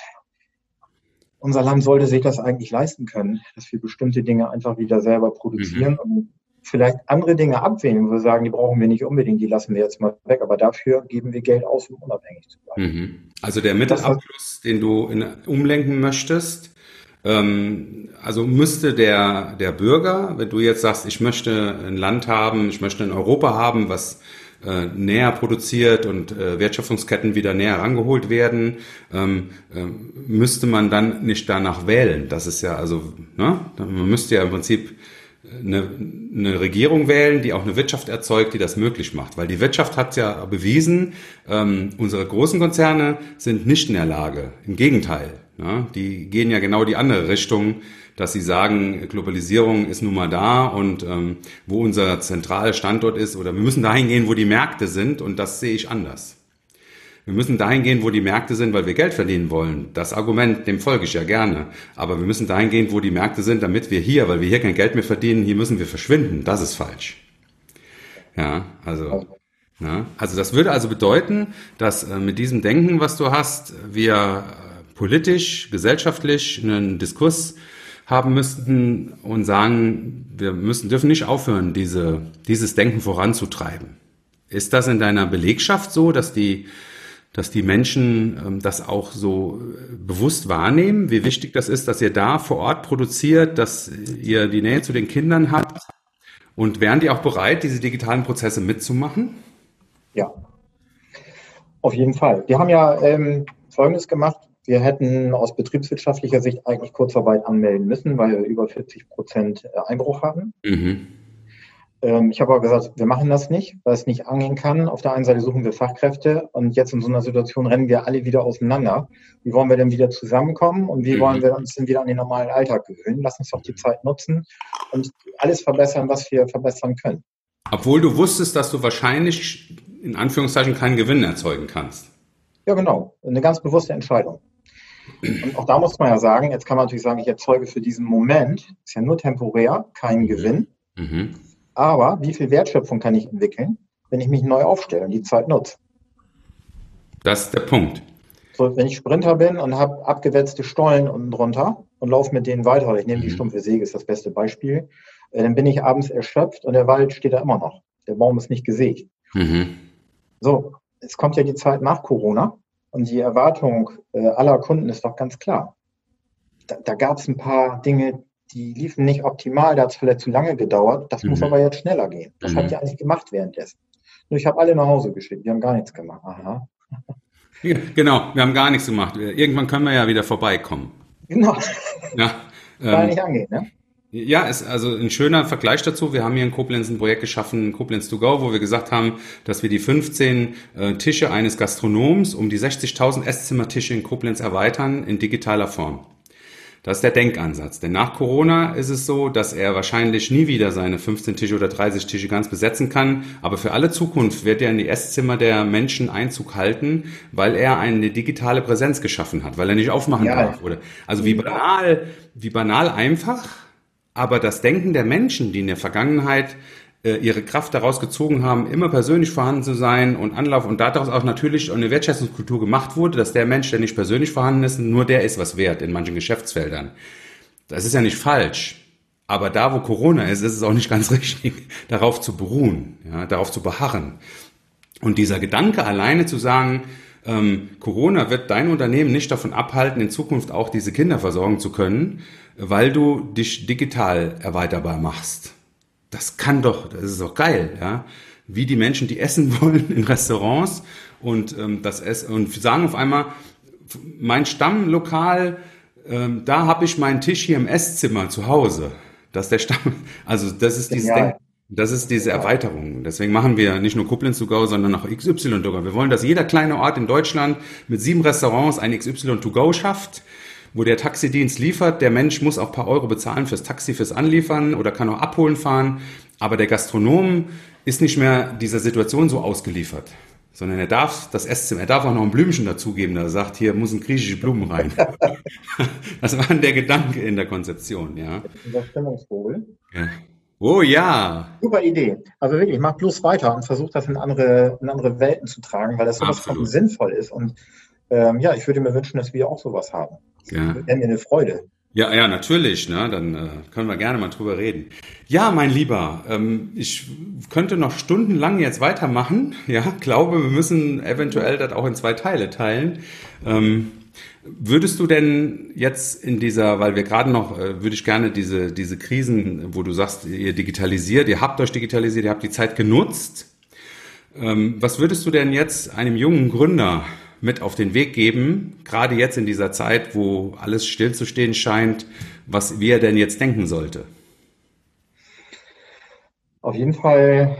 unser Land sollte sich das eigentlich leisten können, dass wir bestimmte Dinge einfach wieder selber produzieren. Mhm. Und vielleicht andere Dinge abwählen, wo wir sagen, die brauchen wir nicht unbedingt, die lassen wir jetzt mal weg, aber dafür geben wir Geld aus, um unabhängig zu bleiben. Mhm. Also der Mittelabschluss, den du in, umlenken möchtest, ähm, also müsste der, der Bürger, wenn du jetzt sagst, ich möchte ein Land haben, ich möchte ein Europa haben, was äh, näher produziert und äh, Wertschöpfungsketten wieder näher rangeholt werden, ähm, äh, müsste man dann nicht danach wählen. Das ist ja also, ne? man müsste ja im Prinzip eine, eine Regierung wählen, die auch eine Wirtschaft erzeugt, die das möglich macht. Weil die Wirtschaft hat ja bewiesen, ähm, unsere großen Konzerne sind nicht in der Lage. Im Gegenteil. Ja, die gehen ja genau die andere Richtung, dass sie sagen, Globalisierung ist nun mal da und ähm, wo unser zentraler Standort ist, oder wir müssen dahin gehen, wo die Märkte sind, und das sehe ich anders. Wir müssen dahin gehen, wo die Märkte sind, weil wir Geld verdienen wollen. Das Argument, dem folge ich ja gerne. Aber wir müssen dahin gehen, wo die Märkte sind, damit wir hier, weil wir hier kein Geld mehr verdienen, hier müssen wir verschwinden. Das ist falsch. Ja, also, ja, also das würde also bedeuten, dass äh, mit diesem Denken, was du hast, wir äh, politisch, gesellschaftlich einen Diskurs haben müssten und sagen, wir müssen, dürfen nicht aufhören, diese, dieses Denken voranzutreiben. Ist das in deiner Belegschaft so, dass die dass die Menschen ähm, das auch so äh, bewusst wahrnehmen, wie wichtig das ist, dass ihr da vor Ort produziert, dass ihr die Nähe zu den Kindern habt. Und wären die auch bereit, diese digitalen Prozesse mitzumachen? Ja, auf jeden Fall. Wir haben ja ähm, Folgendes gemacht. Wir hätten aus betriebswirtschaftlicher Sicht eigentlich kurzarbeit anmelden müssen, weil wir über 40 Prozent äh, Einbruch hatten. Mhm. Ähm, ich habe aber gesagt, wir machen das nicht, weil es nicht angehen kann. Auf der einen Seite suchen wir Fachkräfte und jetzt in so einer Situation rennen wir alle wieder auseinander. Wie wollen wir denn wieder zusammenkommen und wie mhm. wollen wir uns denn wieder an den normalen Alltag gewöhnen? Lass uns doch die Zeit nutzen und alles verbessern, was wir verbessern können. Obwohl du wusstest, dass du wahrscheinlich in Anführungszeichen keinen Gewinn erzeugen kannst. Ja, genau. Eine ganz bewusste Entscheidung. Und auch da muss man ja sagen, jetzt kann man natürlich sagen, ich erzeuge für diesen Moment, ist ja nur temporär, keinen Gewinn. Mhm. Aber wie viel Wertschöpfung kann ich entwickeln, wenn ich mich neu aufstelle und die Zeit nutze? Das ist der Punkt. So, wenn ich Sprinter bin und habe abgewetzte Stollen unten drunter und laufe mit denen weiter, ich nehme die mhm. stumpfe Säge, ist das beste Beispiel, äh, dann bin ich abends erschöpft und der Wald steht da immer noch. Der Baum ist nicht gesägt. Mhm. So, es kommt ja die Zeit nach Corona und die Erwartung äh, aller Kunden ist doch ganz klar. Da, da gab es ein paar Dinge, die liefen nicht optimal, da hat es vielleicht zu lange gedauert. Das mhm. muss aber jetzt schneller gehen. Das mhm. habt ihr eigentlich gemacht währenddessen. Nur ich habe alle nach Hause geschickt, die haben gar nichts gemacht. Aha. genau, wir haben gar nichts gemacht. Irgendwann können wir ja wieder vorbeikommen. Genau. Ja, ähm, nicht angehen, ne? Ja, ist also ein schöner Vergleich dazu. Wir haben hier in Koblenz ein Projekt geschaffen, Koblenz to go, wo wir gesagt haben, dass wir die 15 äh, Tische eines Gastronoms um die 60.000 Esszimmertische in Koblenz erweitern in digitaler Form. Das ist der Denkansatz. Denn nach Corona ist es so, dass er wahrscheinlich nie wieder seine 15 Tische oder 30 Tische ganz besetzen kann. Aber für alle Zukunft wird er in die Esszimmer der Menschen Einzug halten, weil er eine digitale Präsenz geschaffen hat, weil er nicht aufmachen ja. darf. Oder, also wie banal, wie banal einfach. Aber das Denken der Menschen, die in der Vergangenheit ihre Kraft daraus gezogen haben, immer persönlich vorhanden zu sein und Anlauf und daraus auch natürlich eine Wertschätzungskultur gemacht wurde, dass der Mensch, der nicht persönlich vorhanden ist, nur der ist was wert in manchen Geschäftsfeldern. Das ist ja nicht falsch. Aber da, wo Corona ist, ist es auch nicht ganz richtig, darauf zu beruhen, ja, darauf zu beharren. Und dieser Gedanke alleine zu sagen, ähm, Corona wird dein Unternehmen nicht davon abhalten, in Zukunft auch diese Kinder versorgen zu können, weil du dich digital erweiterbar machst das kann doch, das ist doch geil, ja. Wie die Menschen, die essen wollen in Restaurants und ähm, das Essen und sagen auf einmal, mein Stammlokal, ähm, da habe ich meinen Tisch hier im Esszimmer zu Hause. Das ist der Stamm, also das ist dieses Denken. Das ist diese Erweiterung. Deswegen machen wir nicht nur Koblenz to go, sondern auch XY to go. Wir wollen, dass jeder kleine Ort in Deutschland mit sieben Restaurants ein XY to go schafft wo der Taxidienst liefert. Der Mensch muss auch ein paar Euro bezahlen fürs Taxi, fürs Anliefern oder kann auch abholen fahren. Aber der Gastronom ist nicht mehr dieser Situation so ausgeliefert, sondern er darf das Esszimmer, er darf auch noch ein Blümchen dazugeben, da er sagt, hier muss ein griechische Blumen rein. das war der Gedanke in der Konzeption, ja. Unser Stimmungsvogel. Ja. Oh ja. Super Idee. Also wirklich, mach bloß weiter und versuch das in andere, in andere Welten zu tragen, weil das sowas von sinnvoll ist. Und ähm, ja, ich würde mir wünschen, dass wir auch sowas haben. Ja. Wäre mir eine Freude. Ja, ja, natürlich. Ne? Dann äh, können wir gerne mal drüber reden. Ja, mein Lieber, ähm, ich könnte noch stundenlang jetzt weitermachen. Ja, glaube, wir müssen eventuell das auch in zwei Teile teilen. Ähm, würdest du denn jetzt in dieser, weil wir gerade noch, äh, würde ich gerne diese, diese Krisen, wo du sagst, ihr digitalisiert, ihr habt euch digitalisiert, ihr habt die Zeit genutzt. Ähm, was würdest du denn jetzt einem jungen Gründer mit auf den Weg geben, gerade jetzt in dieser Zeit, wo alles stillzustehen scheint, was wie er denn jetzt denken sollte? Auf jeden Fall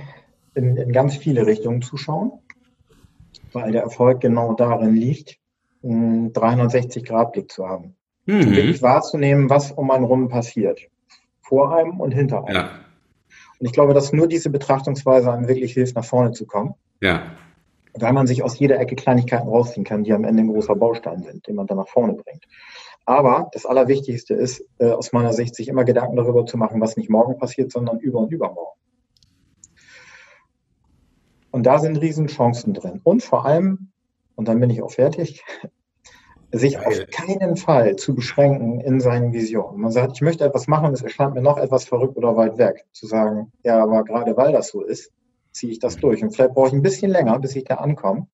in, in ganz viele Richtungen zuschauen, weil der Erfolg genau darin liegt, einen 360-Grad-Blick zu haben. Mhm. Wirklich wahrzunehmen, was um einen rum passiert. Vor einem und hinter einem. Ja. Und ich glaube, dass nur diese Betrachtungsweise einem wirklich hilft, nach vorne zu kommen. Ja weil man sich aus jeder Ecke Kleinigkeiten rausziehen kann, die am Ende ein großer Baustein sind, den man dann nach vorne bringt. Aber das Allerwichtigste ist, äh, aus meiner Sicht, sich immer Gedanken darüber zu machen, was nicht morgen passiert, sondern über und übermorgen. Und da sind Riesenchancen drin. Und vor allem, und dann bin ich auch fertig, sich Geil. auf keinen Fall zu beschränken in seinen Visionen. Man sagt, ich möchte etwas machen, es erscheint mir noch etwas verrückt oder weit weg. Zu sagen, ja, aber gerade weil das so ist, ziehe ich das durch. Und vielleicht brauche ich ein bisschen länger, bis ich da ankomme.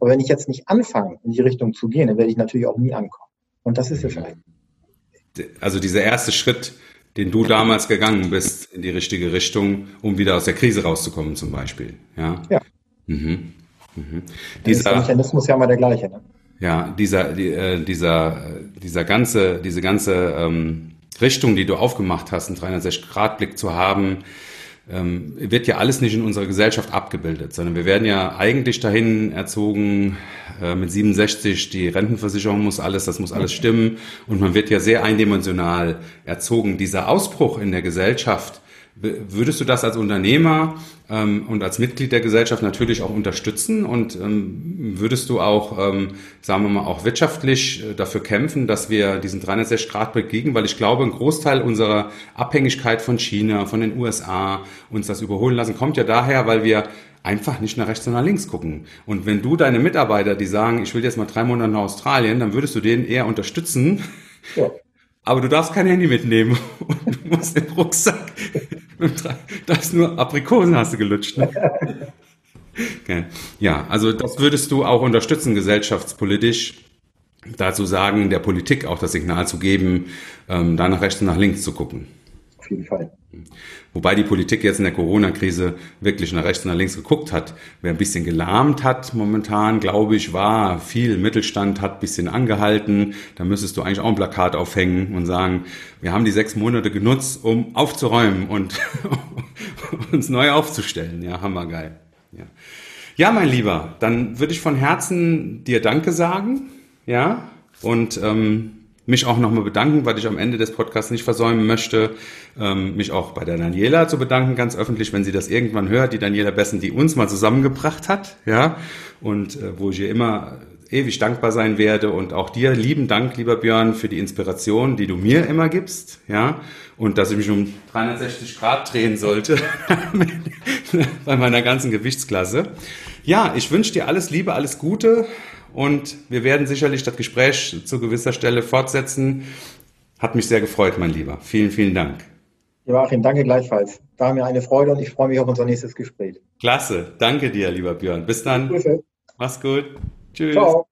Aber wenn ich jetzt nicht anfange, in die Richtung zu gehen, dann werde ich natürlich auch nie ankommen. Und das ist es eigentlich. Also dieser erste Schritt, den du damals gegangen bist in die richtige Richtung, um wieder aus der Krise rauszukommen, zum Beispiel. Ja. ja. Mhm. Mhm. Dieser der Mechanismus ja mal der gleiche. Ne? Ja, dieser, die, äh, dieser, dieser ganze, diese ganze ähm, Richtung, die du aufgemacht hast, einen 360-Grad-Blick zu haben, ähm, wird ja alles nicht in unserer Gesellschaft abgebildet, sondern wir werden ja eigentlich dahin erzogen, äh, mit 67 die Rentenversicherung muss alles, das muss alles stimmen und man wird ja sehr eindimensional erzogen. Dieser Ausbruch in der Gesellschaft, Würdest du das als Unternehmer ähm, und als Mitglied der Gesellschaft natürlich auch unterstützen und ähm, würdest du auch, ähm, sagen wir mal, auch wirtschaftlich äh, dafür kämpfen, dass wir diesen 360 Grad bekriegen? Weil ich glaube, ein Großteil unserer Abhängigkeit von China, von den USA, uns das überholen lassen, kommt ja daher, weil wir einfach nicht nach rechts und nach links gucken. Und wenn du deine Mitarbeiter, die sagen, ich will jetzt mal drei Monate nach Australien, dann würdest du denen eher unterstützen. Ja. Aber du darfst kein Handy mitnehmen und du musst den Rucksack da ist nur Aprikosen hast du gelutscht. Ne? Okay. Ja, also das würdest du auch unterstützen, gesellschaftspolitisch, dazu sagen, der Politik auch das Signal zu geben, ähm, da nach rechts und nach links zu gucken. Jeden Fall. Wobei die Politik jetzt in der Corona-Krise wirklich nach rechts und nach links geguckt hat. Wer ein bisschen gelahmt hat momentan, glaube ich, war viel Mittelstand, hat ein bisschen angehalten. Da müsstest du eigentlich auch ein Plakat aufhängen und sagen, wir haben die sechs Monate genutzt, um aufzuräumen und uns neu aufzustellen. Ja, hammergeil. Ja. ja, mein Lieber, dann würde ich von Herzen dir Danke sagen. Ja, und ähm, mich auch nochmal bedanken, weil ich am Ende des Podcasts nicht versäumen möchte, ähm, mich auch bei der Daniela zu bedanken, ganz öffentlich, wenn sie das irgendwann hört, die Daniela Bessen, die uns mal zusammengebracht hat, ja, und äh, wo ich ihr immer ewig dankbar sein werde und auch dir lieben Dank, lieber Björn, für die Inspiration, die du mir immer gibst, ja, und dass ich mich um 360 Grad drehen sollte bei meiner ganzen Gewichtsklasse. Ja, ich wünsche dir alles Liebe, alles Gute und wir werden sicherlich das Gespräch zu gewisser Stelle fortsetzen. Hat mich sehr gefreut, mein Lieber. Vielen, vielen Dank. Joachim, danke gleichfalls. War mir eine Freude und ich freue mich auf unser nächstes Gespräch. Klasse. Danke dir, lieber Björn. Bis dann. Grüße. Mach's gut. Tschüss. Ciao.